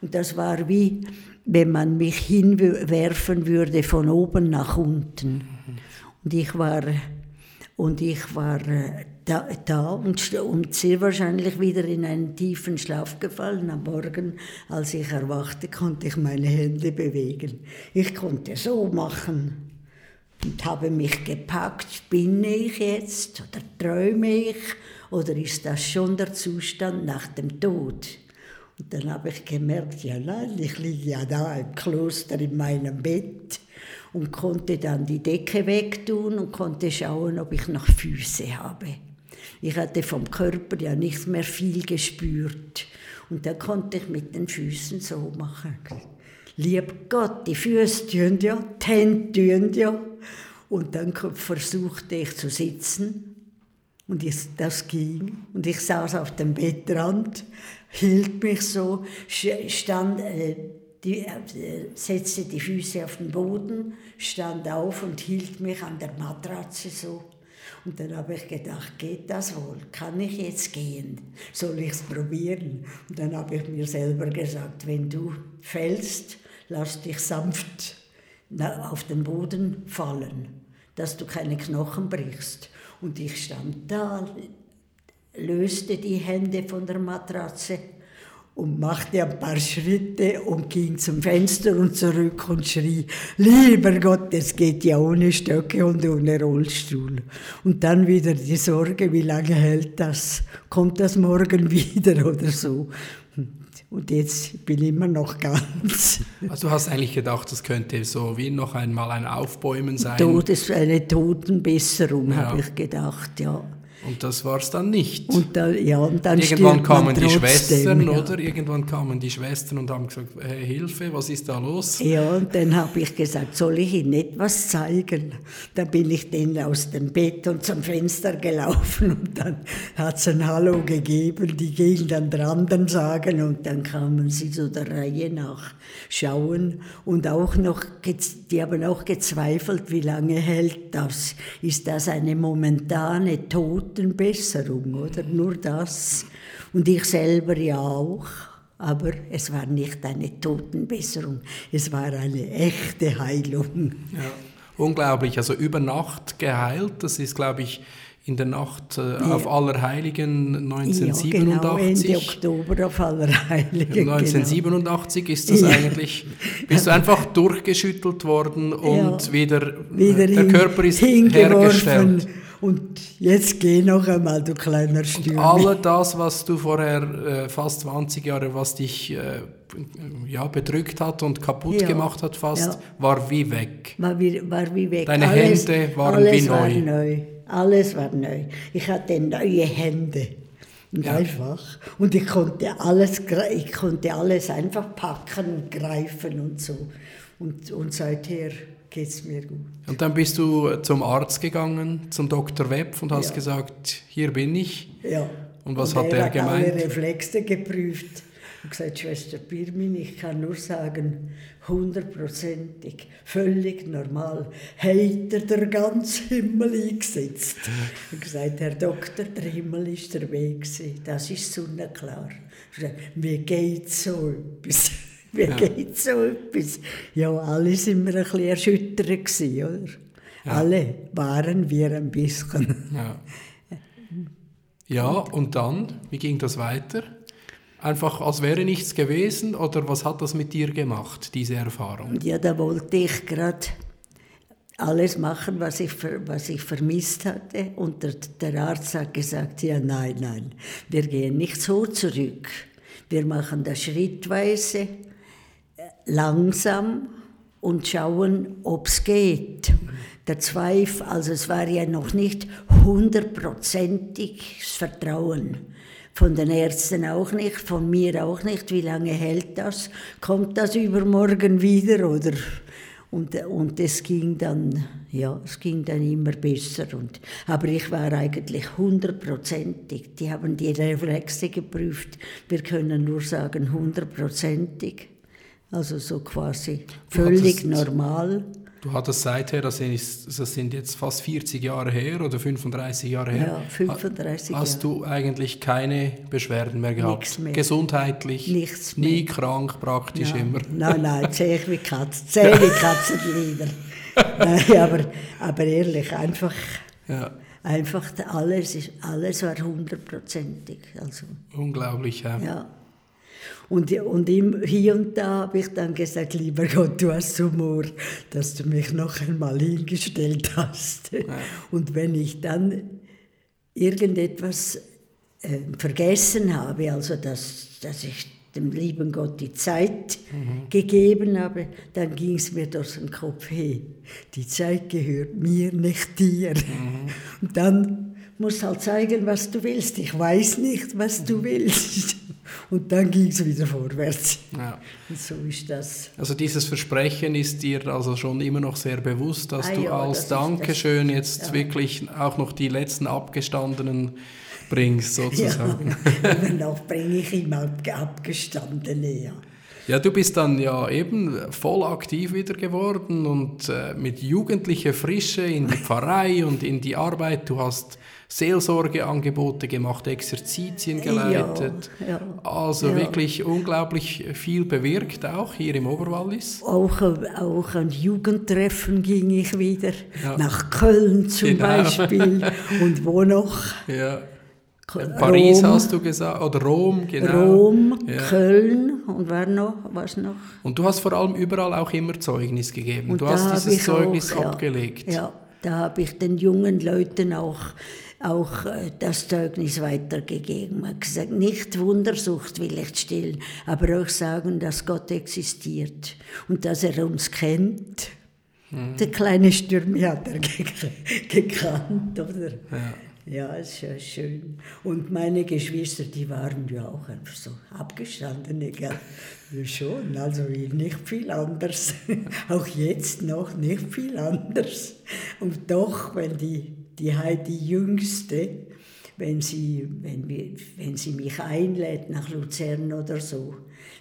S2: Und das war wie, wenn man mich hinwerfen würde von oben nach unten. Und ich war, und ich war äh, da, da und, und sehr wahrscheinlich wieder in einen tiefen Schlaf gefallen. Am Morgen, als ich erwachte, konnte ich meine Hände bewegen. Ich konnte so machen und habe mich gepackt, spinne ich jetzt oder träume ich oder ist das schon der Zustand nach dem Tod? Und dann habe ich gemerkt, ja nein, ich liege ja da im Kloster in meinem Bett und konnte dann die Decke wegtun und konnte schauen, ob ich noch Füße habe. Ich hatte vom Körper ja nicht mehr viel gespürt. Und dann konnte ich mit den Füßen so machen. Lieb Gott, die Füße tun ja, die Hände tun ja. Und dann versuchte ich zu sitzen und ich, das ging. Und ich saß auf dem Bettrand, hielt mich so, stand, äh, die, äh, setzte die Füße auf den Boden, stand auf und hielt mich an der Matratze so. Und dann habe ich gedacht, geht das wohl? Kann ich jetzt gehen? Soll ich es probieren? Und dann habe ich mir selber gesagt, wenn du fällst, lass dich sanft auf den Boden fallen, dass du keine Knochen brichst. Und ich stand da, löste die Hände von der Matratze und machte ein paar Schritte und ging zum Fenster und zurück und schrie, lieber Gott, es geht ja ohne Stöcke und ohne Rollstuhl. Und dann wieder die Sorge, wie lange hält das? Kommt das morgen wieder oder so? Und jetzt bin ich immer noch ganz.
S1: Also du hast eigentlich gedacht, das könnte so wie noch einmal ein Aufbäumen sein?
S2: Todes, eine Totenbesserung, ja. habe ich gedacht, ja.
S1: Und das war es dann nicht.
S2: Und da, ja, und dann
S1: Irgendwann kamen die Schwestern, ja. oder? Irgendwann kamen die Schwestern und haben gesagt, hey, Hilfe, was ist da los?
S2: Ja, und dann habe ich gesagt, soll ich Ihnen etwas zeigen? Dann bin ich denen aus dem Bett und zum Fenster gelaufen und dann hat es ein Hallo gegeben. Die gingen dann dran, dann sagen und dann kamen sie so der Reihe nach schauen und auch noch, die haben auch gezweifelt, wie lange hält das? Ist das eine momentane Tod? Totenbesserung, oder? Nur das. Und ich selber ja auch. Aber es war nicht eine Totenbesserung, es war eine echte Heilung.
S1: Ja, unglaublich. Also über Nacht geheilt, das ist, glaube ich, in der Nacht äh, ja. auf Allerheiligen 1987. Ja, genau,
S2: Ende Oktober auf Allerheiligen.
S1: 1987 genau. ist das eigentlich, bist du einfach durchgeschüttelt worden und ja, wieder, wieder, der Körper ist hergestellt.
S2: Und jetzt geh noch einmal, du kleiner Stürmer.
S1: Alle das, was du vorher äh, fast 20 Jahre, was dich äh, ja, bedrückt hat und kaputt ja, gemacht hat fast, ja. war wie weg.
S2: War wie, war wie weg.
S1: Deine alles, Hände waren wie neu.
S2: War neu. Alles war neu. Ich hatte neue Hände. Und ja. einfach. Und ich konnte, alles, ich konnte alles einfach packen, greifen und so. Und, und seither geht es mir gut.
S1: Und dann bist du zum Arzt gegangen, zum Dr. Webb und hast ja. gesagt, hier bin ich.
S2: Ja.
S1: Und was und hat er, er gemeint?
S2: Er hat alle Reflexe geprüft und gesagt, Schwester Birmin, ich kann nur sagen, hundertprozentig, völlig normal, hat er der ganze Himmel eingesetzt. Und gesagt, Herr Doktor, der Himmel ist der Weg, das ist sonnenklar. Wie geht so etwas? Wie ja. geht so etwas? Ja, alle sind wir ein bisschen erschüttert gewesen, oder? Ja. Alle waren wir ein bisschen.
S1: Ja. ja, und dann, wie ging das weiter? Einfach als wäre nichts gewesen oder was hat das mit dir gemacht, diese Erfahrung?
S2: Ja, da wollte ich gerade alles machen, was ich, was ich vermisst hatte. Und der, der Arzt hat gesagt, ja, nein, nein, wir gehen nicht so zurück. Wir machen das schrittweise langsam und schauen, ob es geht. Der Zweifel, also es war ja noch nicht hundertprozentiges Vertrauen. Von den Ärzten auch nicht, von mir auch nicht. Wie lange hält das? Kommt das übermorgen wieder oder? Und, und es ging dann, ja, es ging dann immer besser. Und, aber ich war eigentlich hundertprozentig. Die haben die Reflexe geprüft. Wir können nur sagen hundertprozentig. Also so quasi völlig normal.
S1: Du hattest seither, das, ist, das sind jetzt fast 40 Jahre her oder 35 Jahre her.
S2: Ja, 35
S1: Jahre. Hast du eigentlich keine Beschwerden mehr gehabt?
S2: Nichts mehr.
S1: Gesundheitlich?
S2: Nichts
S1: mehr. Nie krank, praktisch
S2: nein.
S1: immer?
S2: Nein, nein, zäh ich wie Katze, zäh wie Katzenlieder. nein, aber, aber ehrlich, einfach... Ja. Einfach alles, ist, alles war hundertprozentig. Also,
S1: Unglaublich, ja.
S2: ja. Und, und hier und da habe ich dann gesagt, lieber Gott, du hast Humor, dass du mich noch einmal hingestellt hast. Ja. Und wenn ich dann irgendetwas äh, vergessen habe, also dass, dass ich dem lieben Gott die Zeit mhm. gegeben habe, dann ging es mir durch den Kopf, hey, die Zeit gehört mir, nicht dir. Mhm. Und dann musst halt zeigen, was du willst. Ich weiß nicht, was du mhm. willst. Und dann ging es wieder vorwärts. Ja. Und so ist das.
S1: Also dieses Versprechen ist dir also schon immer noch sehr bewusst, dass ah, du ja, als das Dankeschön jetzt ja. wirklich auch noch die letzten Abgestandenen bringst, sozusagen.
S2: Ja, noch bringe ich ihm Abgestandene, ja.
S1: Ja, du bist dann ja eben voll aktiv wieder geworden und äh, mit jugendlicher Frische in die Pfarrei und in die Arbeit. Du hast Seelsorgeangebote gemacht, Exerzitien geleitet. Ja, ja, also ja. wirklich unglaublich viel bewirkt, auch hier im Oberwallis.
S2: Auch, auch an Jugendtreffen ging ich wieder, nach Köln zum genau. Beispiel und wo noch.
S1: Ja. Paris Rom, hast du gesagt, oder Rom, genau.
S2: Rom, ja. Köln und wer noch, was noch?
S1: Und du hast vor allem überall auch immer Zeugnis gegeben. Und du hast dieses Zeugnis auch, abgelegt.
S2: Ja, ja da habe ich den jungen Leuten auch, auch äh, das Zeugnis weitergegeben. Ich habe gesagt, nicht Wundersucht will ich stillen, aber auch sagen, dass Gott existiert und dass er uns kennt. Mhm. Der kleine Stürmi hat er gekannt, oder? Ja. Ja, ist ja schön. Und meine Geschwister, die waren ja auch einfach so abgestandene, gell? Ja, schon, also nicht viel anders. auch jetzt noch nicht viel anders. Und doch, wenn die, die Heidi Jüngste, wenn sie, wenn, wir, wenn sie mich einlädt nach Luzern oder so,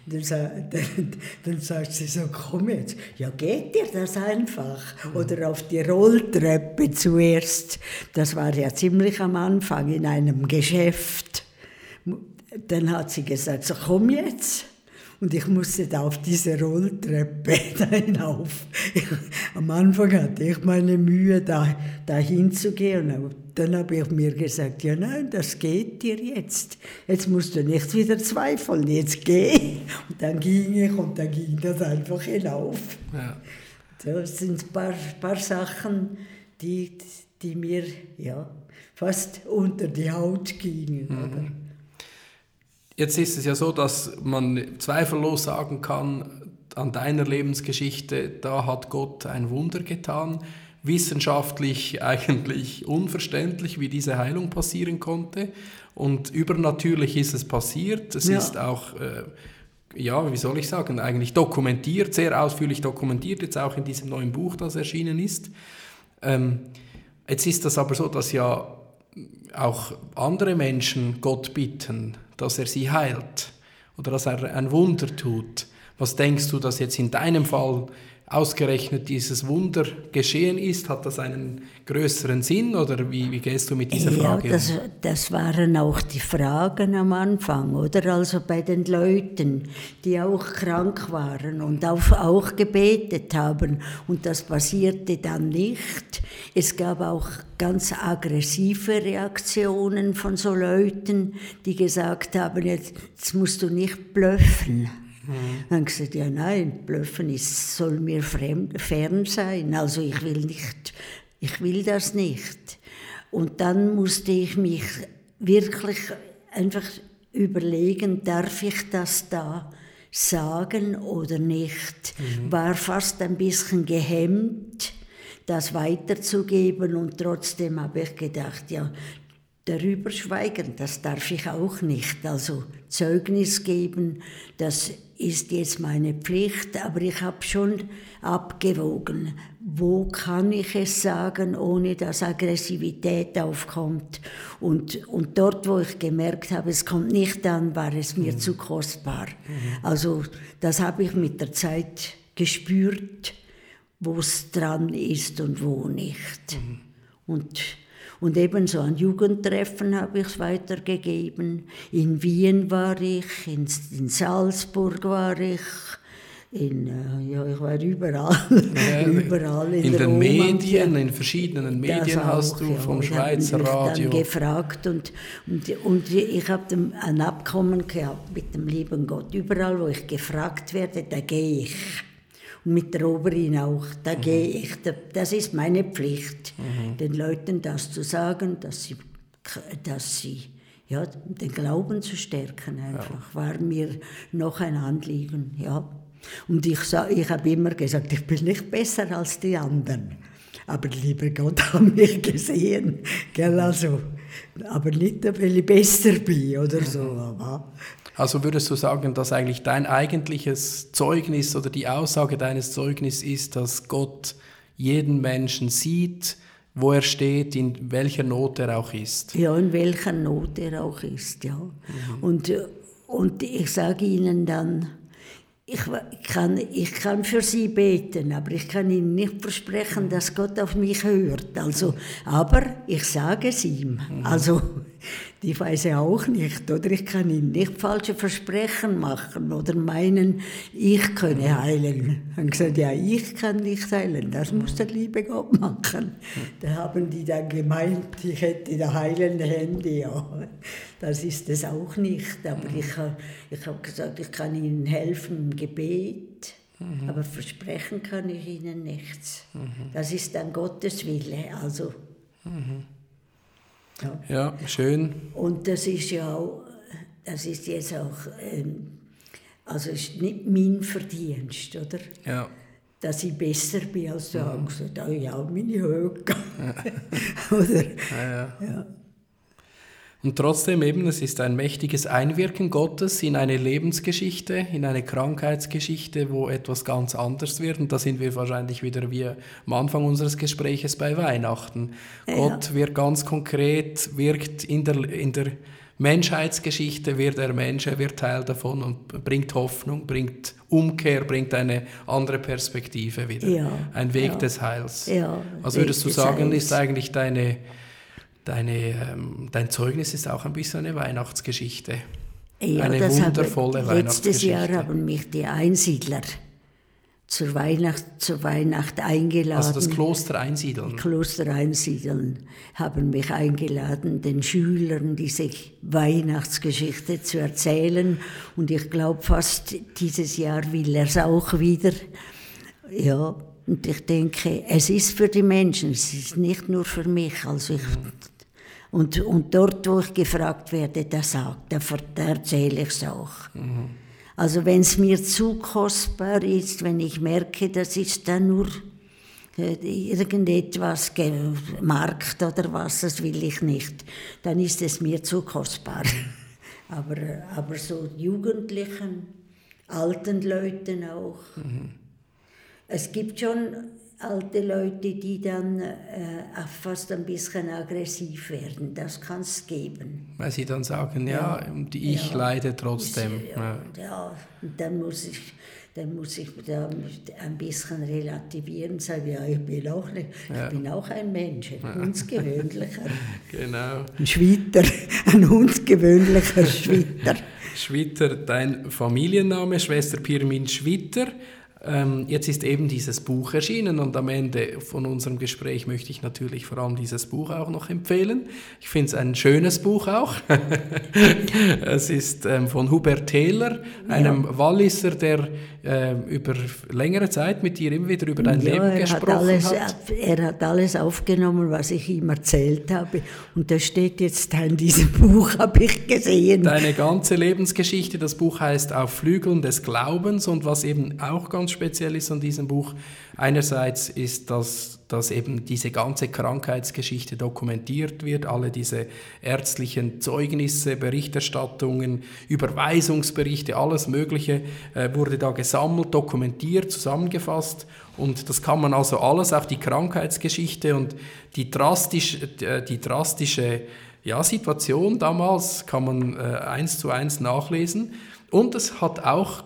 S2: dann, dann, dann sagt sie so, komm jetzt, ja geht dir das einfach? Oder auf die Rolltreppe zuerst. Das war ja ziemlich am Anfang in einem Geschäft. Dann hat sie gesagt, so komm jetzt. Und ich musste da auf diese Rolltreppe da hinauf. Ich, am Anfang hatte ich meine Mühe, da, da hinzugehen. Und dann habe ich mir gesagt, ja nein, das geht dir jetzt. Jetzt musst du nicht wieder zweifeln, jetzt geh. Und dann ging ich und dann ging das einfach hinauf. Ja. Das sind ein paar, paar Sachen, die, die mir ja, fast unter die Haut gingen. Mhm.
S1: Jetzt ist es ja so, dass man zweifellos sagen kann, an deiner Lebensgeschichte, da hat Gott ein Wunder getan. Wissenschaftlich eigentlich unverständlich, wie diese Heilung passieren konnte. Und übernatürlich ist es passiert. Es ja. ist auch, äh, ja, wie soll ich sagen, eigentlich dokumentiert, sehr ausführlich dokumentiert, jetzt auch in diesem neuen Buch, das erschienen ist. Ähm, jetzt ist das aber so, dass ja auch andere Menschen Gott bitten, dass er sie heilt oder dass er ein Wunder tut. Was denkst du, dass jetzt in deinem Fall ausgerechnet dieses Wunder geschehen ist? Hat das einen größeren Sinn oder wie, wie gehst du mit dieser Frage
S2: ja, das, das waren auch die Fragen am Anfang, oder? Also bei den Leuten, die auch krank waren und auch, auch gebetet haben und das passierte dann nicht. Es gab auch ganz aggressive Reaktionen von so Leuten, die gesagt haben, jetzt, jetzt musst du nicht blöffen. Mhm. Dann gesagt, ja nein, Blöffen ist, soll mir fremd, fern sein. Also ich will nicht, ich will das nicht. Und dann musste ich mich wirklich einfach überlegen, darf ich das da sagen oder nicht? Mhm. War fast ein bisschen gehemmt, das weiterzugeben und trotzdem habe ich gedacht, ja, darüber schweigen, das darf ich auch nicht. Also Zeugnis geben, das ist jetzt meine Pflicht, aber ich habe schon abgewogen, wo kann ich es sagen, ohne dass Aggressivität aufkommt. Und, und dort, wo ich gemerkt habe, es kommt nicht an, war es mir mhm. zu kostbar. Mhm. Also das habe ich mit der Zeit gespürt, wo es dran ist und wo nicht. Mhm. Und und ebenso an Jugendtreffen habe ich es weitergegeben. In Wien war ich, in, in Salzburg war ich, in, äh, ja, ich war überall. Ja,
S1: überall in, in den Roma. Medien, in verschiedenen Medien auch, hast du ja, vom Schweizer Radio.
S2: Dann gefragt und, und, und ich habe ein Abkommen gehabt mit dem lieben Gott. Überall, wo ich gefragt werde, da gehe ich mit der Oberin auch. Da mhm. gehe ich, das ist meine Pflicht, mhm. den Leuten das zu sagen, dass sie, dass sie ja, den Glauben zu stärken einfach, ja. war mir noch ein Anliegen. Ja. Und ich, ich habe immer gesagt, ich bin nicht besser als die anderen. Aber lieber Gott hat mich gesehen, gell, also, aber nicht, weil ich besser bin oder so. Aber
S1: also würdest du sagen, dass eigentlich dein eigentliches Zeugnis oder die Aussage deines Zeugnisses ist, dass Gott jeden Menschen sieht, wo er steht, in welcher Not er auch ist?
S2: Ja, in welcher Not er auch ist, ja. Mhm. Und, und ich sage Ihnen dann, ich kann, ich kann für sie beten, aber ich kann ihnen nicht versprechen, dass Gott auf mich hört. Also, aber ich sage es ihm. Also, die weiß er auch nicht, oder? Ich kann ihnen nicht falsche Versprechen machen oder meinen, ich könne heilen. Und gesagt, ja, ich kann nicht heilen, das muss der liebe Gott machen. Da haben die dann gemeint, ich hätte da heilende Hände, ja. Das ist es auch nicht, aber ich, habe ich habe gesagt, ich kann ihnen helfen im Gebet. Mhm. Aber versprechen kann ich ihnen nichts. Mhm. Das ist dann Gottes Wille. Also,
S1: mhm. Ja. ja, schön.
S2: Und das ist ja auch, das ist jetzt auch, ähm, also ist nicht mein Verdienst, oder?
S1: Ja.
S2: Dass ich besser bin als du. Mhm. gesagt, oh ja, meine Höhe. oder?
S1: Ja, ja. ja. Und trotzdem eben, es ist ein mächtiges Einwirken Gottes in eine Lebensgeschichte, in eine Krankheitsgeschichte, wo etwas ganz anders wird. Und da sind wir wahrscheinlich wieder wie am Anfang unseres Gespräches bei Weihnachten. Ja. Gott wird ganz konkret, wirkt in der, in der Menschheitsgeschichte, wird er Mensch, er wird Teil davon und bringt Hoffnung, bringt Umkehr, bringt eine andere Perspektive wieder. Ja. Ein Weg ja. des Heils. Ja, also würdest du sagen, ist eigentlich deine deine, ähm, dein Zeugnis ist auch ein bisschen eine Weihnachtsgeschichte.
S2: Ja, eine wundervolle habe, Weihnachtsgeschichte. Letztes Jahr haben mich die Einsiedler zur Weihnacht, zur Weihnacht eingeladen. Also
S1: das Kloster Einsiedeln.
S2: Kloster Einsiedeln haben mich eingeladen, den Schülern diese Weihnachtsgeschichte zu erzählen. Und ich glaube, fast dieses Jahr will er es auch wieder. Ja, und ich denke, es ist für die Menschen, es ist nicht nur für mich. Also ich und, und dort, wo ich gefragt werde, da sagt, da, erzähle ich es auch. Mhm. Also wenn es mir zu kostbar ist, wenn ich merke, das ist dann nur äh, irgendetwas, Markt oder was, das will ich nicht, dann ist es mir zu kostbar. aber, aber so Jugendlichen, alten Leuten auch. Mhm. Es gibt schon alte Leute, die dann äh, fast ein bisschen aggressiv werden. Das kann es geben.
S1: Weil sie dann sagen, ja, ja ich ja, leide trotzdem.
S2: Ja, ja. und dann muss ich, dann muss ich da ein bisschen relativieren und sagen, ja, ich bin auch, nicht, ich bin auch ein Mensch, ein hundsgewöhnlicher.
S1: genau.
S2: Ein Schwitter, ein hundsgewöhnlicher Schwitter.
S1: Schwitter, dein Familienname, Schwester Pirmin Schwitter. Ähm, jetzt ist eben dieses Buch erschienen und am Ende von unserem Gespräch möchte ich natürlich vor allem dieses Buch auch noch empfehlen. Ich finde es ein schönes Buch auch. es ist ähm, von Hubert Taylor, einem ja. Walliser, der äh, über längere Zeit mit dir immer wieder über dein ja, Leben gesprochen hat,
S2: alles,
S1: hat.
S2: Er hat alles aufgenommen, was ich ihm erzählt habe. Und das steht jetzt in diesem Buch, habe ich gesehen.
S1: Deine ganze Lebensgeschichte, das Buch heißt Auf Flügeln des Glaubens und was eben auch ganz speziell ist an diesem Buch, einerseits ist, dass dass eben diese ganze Krankheitsgeschichte dokumentiert wird, alle diese ärztlichen Zeugnisse, Berichterstattungen, Überweisungsberichte, alles Mögliche äh, wurde da gesammelt, dokumentiert, zusammengefasst. Und das kann man also alles, auch die Krankheitsgeschichte und die, drastisch, äh, die drastische ja, Situation damals kann man äh, eins zu eins nachlesen. Und es hat auch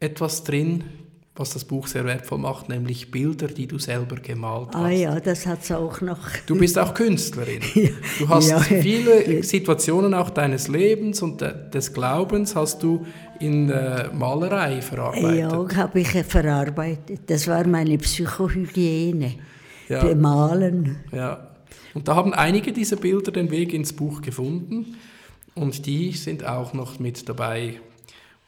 S1: etwas drin, was das Buch sehr wertvoll macht, nämlich Bilder, die du selber gemalt ah hast.
S2: Ah ja, das hat es auch noch.
S1: Du bist auch Künstlerin. Du hast ja. viele Situationen auch deines Lebens und des Glaubens hast du in äh, Malerei verarbeitet.
S2: Ja, habe ich verarbeitet. Das war meine Psychohygiene. Ja. Bemalen.
S1: Ja. Und da haben einige dieser Bilder den Weg ins Buch gefunden und die sind auch noch mit dabei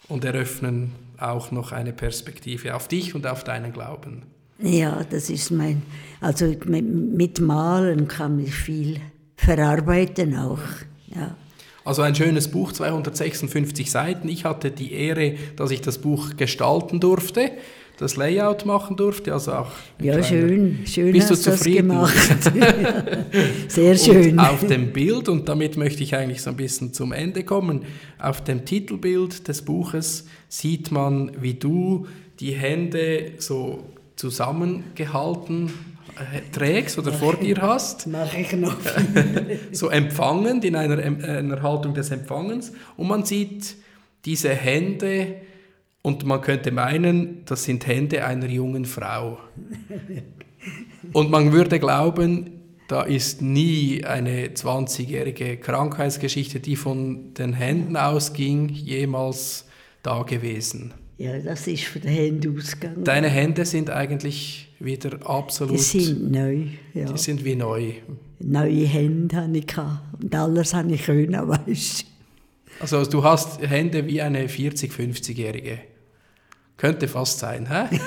S1: und eröffnen auch noch eine Perspektive auf dich und auf deinen Glauben.
S2: Ja, das ist mein, also mit Malen kann ich viel verarbeiten auch. Ja.
S1: Also ein schönes Buch, 256 Seiten. Ich hatte die Ehre, dass ich das Buch gestalten durfte das Layout machen durfte. Also auch
S2: ja, schön, schön
S1: Bist du zufrieden?
S2: Gemacht. Sehr schön.
S1: Und auf dem Bild, und damit möchte ich eigentlich so ein bisschen zum Ende kommen, auf dem Titelbild des Buches sieht man, wie du die Hände so zusammengehalten äh, trägst oder vor dir hast.
S2: Mache ich noch.
S1: so empfangend, in einer, einer Haltung des Empfangens. Und man sieht diese Hände Und man könnte meinen, das sind Hände einer jungen Frau. Und man würde glauben, da ist nie eine 20-jährige Krankheitsgeschichte, die von den Händen ausging, jemals da gewesen.
S2: Ja, das ist von den Händen ausgegangen.
S1: Deine Hände sind eigentlich wieder absolut.
S2: Die sind neu. Ja.
S1: Die sind wie neu.
S2: Neue Hände hatte ich und alles habe ich können, weißt du.
S1: Also du hast Hände wie eine 40-, 50-Jährige. Könnte fast sein, hä?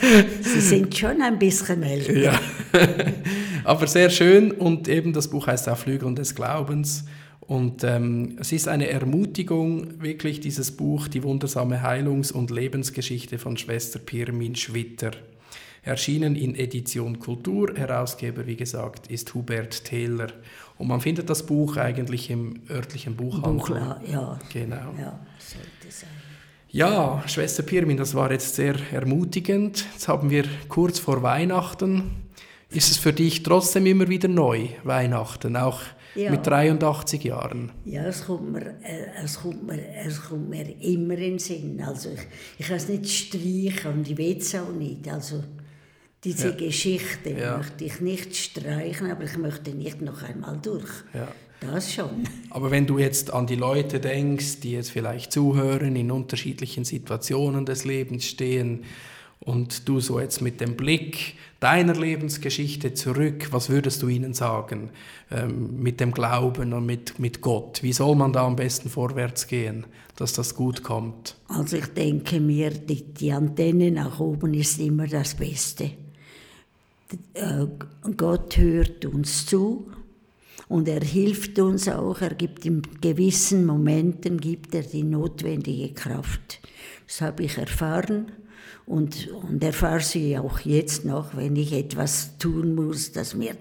S2: Sie sind schon ein bisschen älter.
S1: Ja. Aber sehr schön und eben das Buch heißt auch Flügel des Glaubens. Und ähm, es ist eine Ermutigung, wirklich dieses Buch, die wundersame Heilungs- und Lebensgeschichte von Schwester Pirmin Schwitter. Erschienen in Edition Kultur, Herausgeber, wie gesagt, ist Hubert Thäler. Und man findet das Buch eigentlich im örtlichen Buchhandel.
S2: Buchla, ja.
S1: Genau.
S2: Ja, sollte sein.
S1: Ja, Schwester Pirmin, das war jetzt sehr ermutigend. Jetzt haben wir kurz vor Weihnachten. Ist es für dich trotzdem immer wieder neu, Weihnachten, auch ja. mit 83 Jahren?
S2: Ja, es kommt mir, äh, es kommt mir, es kommt mir immer in den Sinn. Also ich, ich kann es nicht streichen und ich will es auch nicht. Also diese ja. Geschichte ja. möchte ich nicht streichen, aber ich möchte nicht noch einmal durch. Das schon.
S1: Aber wenn du jetzt an die Leute denkst, die jetzt vielleicht zuhören, in unterschiedlichen Situationen des Lebens stehen und du so jetzt mit dem Blick deiner Lebensgeschichte zurück, was würdest du ihnen sagen ähm, mit dem Glauben und mit, mit Gott? Wie soll man da am besten vorwärts gehen, dass das gut kommt?
S2: Also ich denke mir, die, die Antenne nach oben ist immer das Beste. Äh, Gott hört uns zu und er hilft uns auch, er gibt in gewissen Momenten gibt er die notwendige Kraft. Das habe ich erfahren und, und erfahre sie auch jetzt noch, wenn ich etwas tun muss, das mir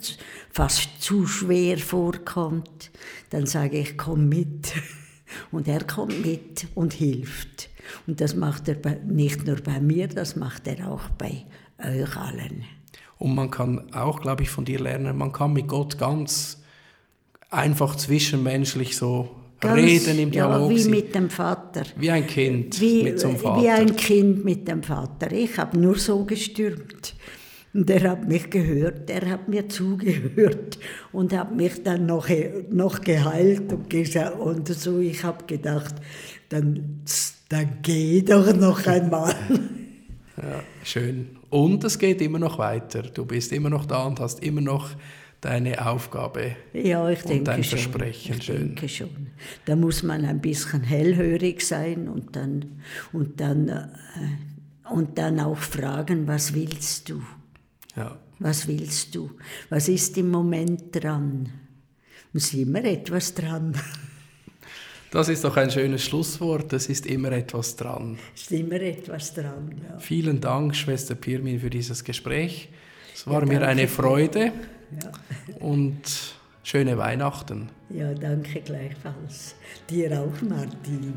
S2: fast zu schwer vorkommt, dann sage ich, komm mit. Und er kommt mit und hilft. Und das macht er nicht nur bei mir, das macht er auch bei euch allen.
S1: Und man kann auch, glaube ich, von dir lernen, man kann mit Gott ganz einfach zwischenmenschlich so Ganz, reden im Dialog.
S2: Ja, wie mit dem Vater.
S1: Wie ein Kind
S2: wie,
S1: mit zum Vater.
S2: Wie ein Kind mit dem Vater. Ich habe nur so gestürmt. Und er hat mich gehört, er hat mir zugehört und hat mich dann noch, noch geheilt und, gesagt, und so. Ich habe gedacht, dann, dann geh doch noch einmal.
S1: Ja, schön. Und es geht immer noch weiter. Du bist immer noch da und hast immer noch deine Aufgabe
S2: ja, ich denke
S1: und dein
S2: schon.
S1: Versprechen.
S2: Ich Schön. denke schon. Da muss man ein bisschen hellhörig sein und dann, und dann, äh, und dann auch fragen, was willst du? Ja. Was willst du? Was ist im Moment dran? Es ist immer etwas dran.
S1: Das ist doch ein schönes Schlusswort. Es ist immer etwas dran.
S2: Es ist immer etwas dran. Ja.
S1: Vielen Dank, Schwester Pirmin, für dieses Gespräch. Es war ja, mir eine Freude. Und schöne Weihnachten.
S2: Ja, danke gleichfalls. Dir auch, Martin.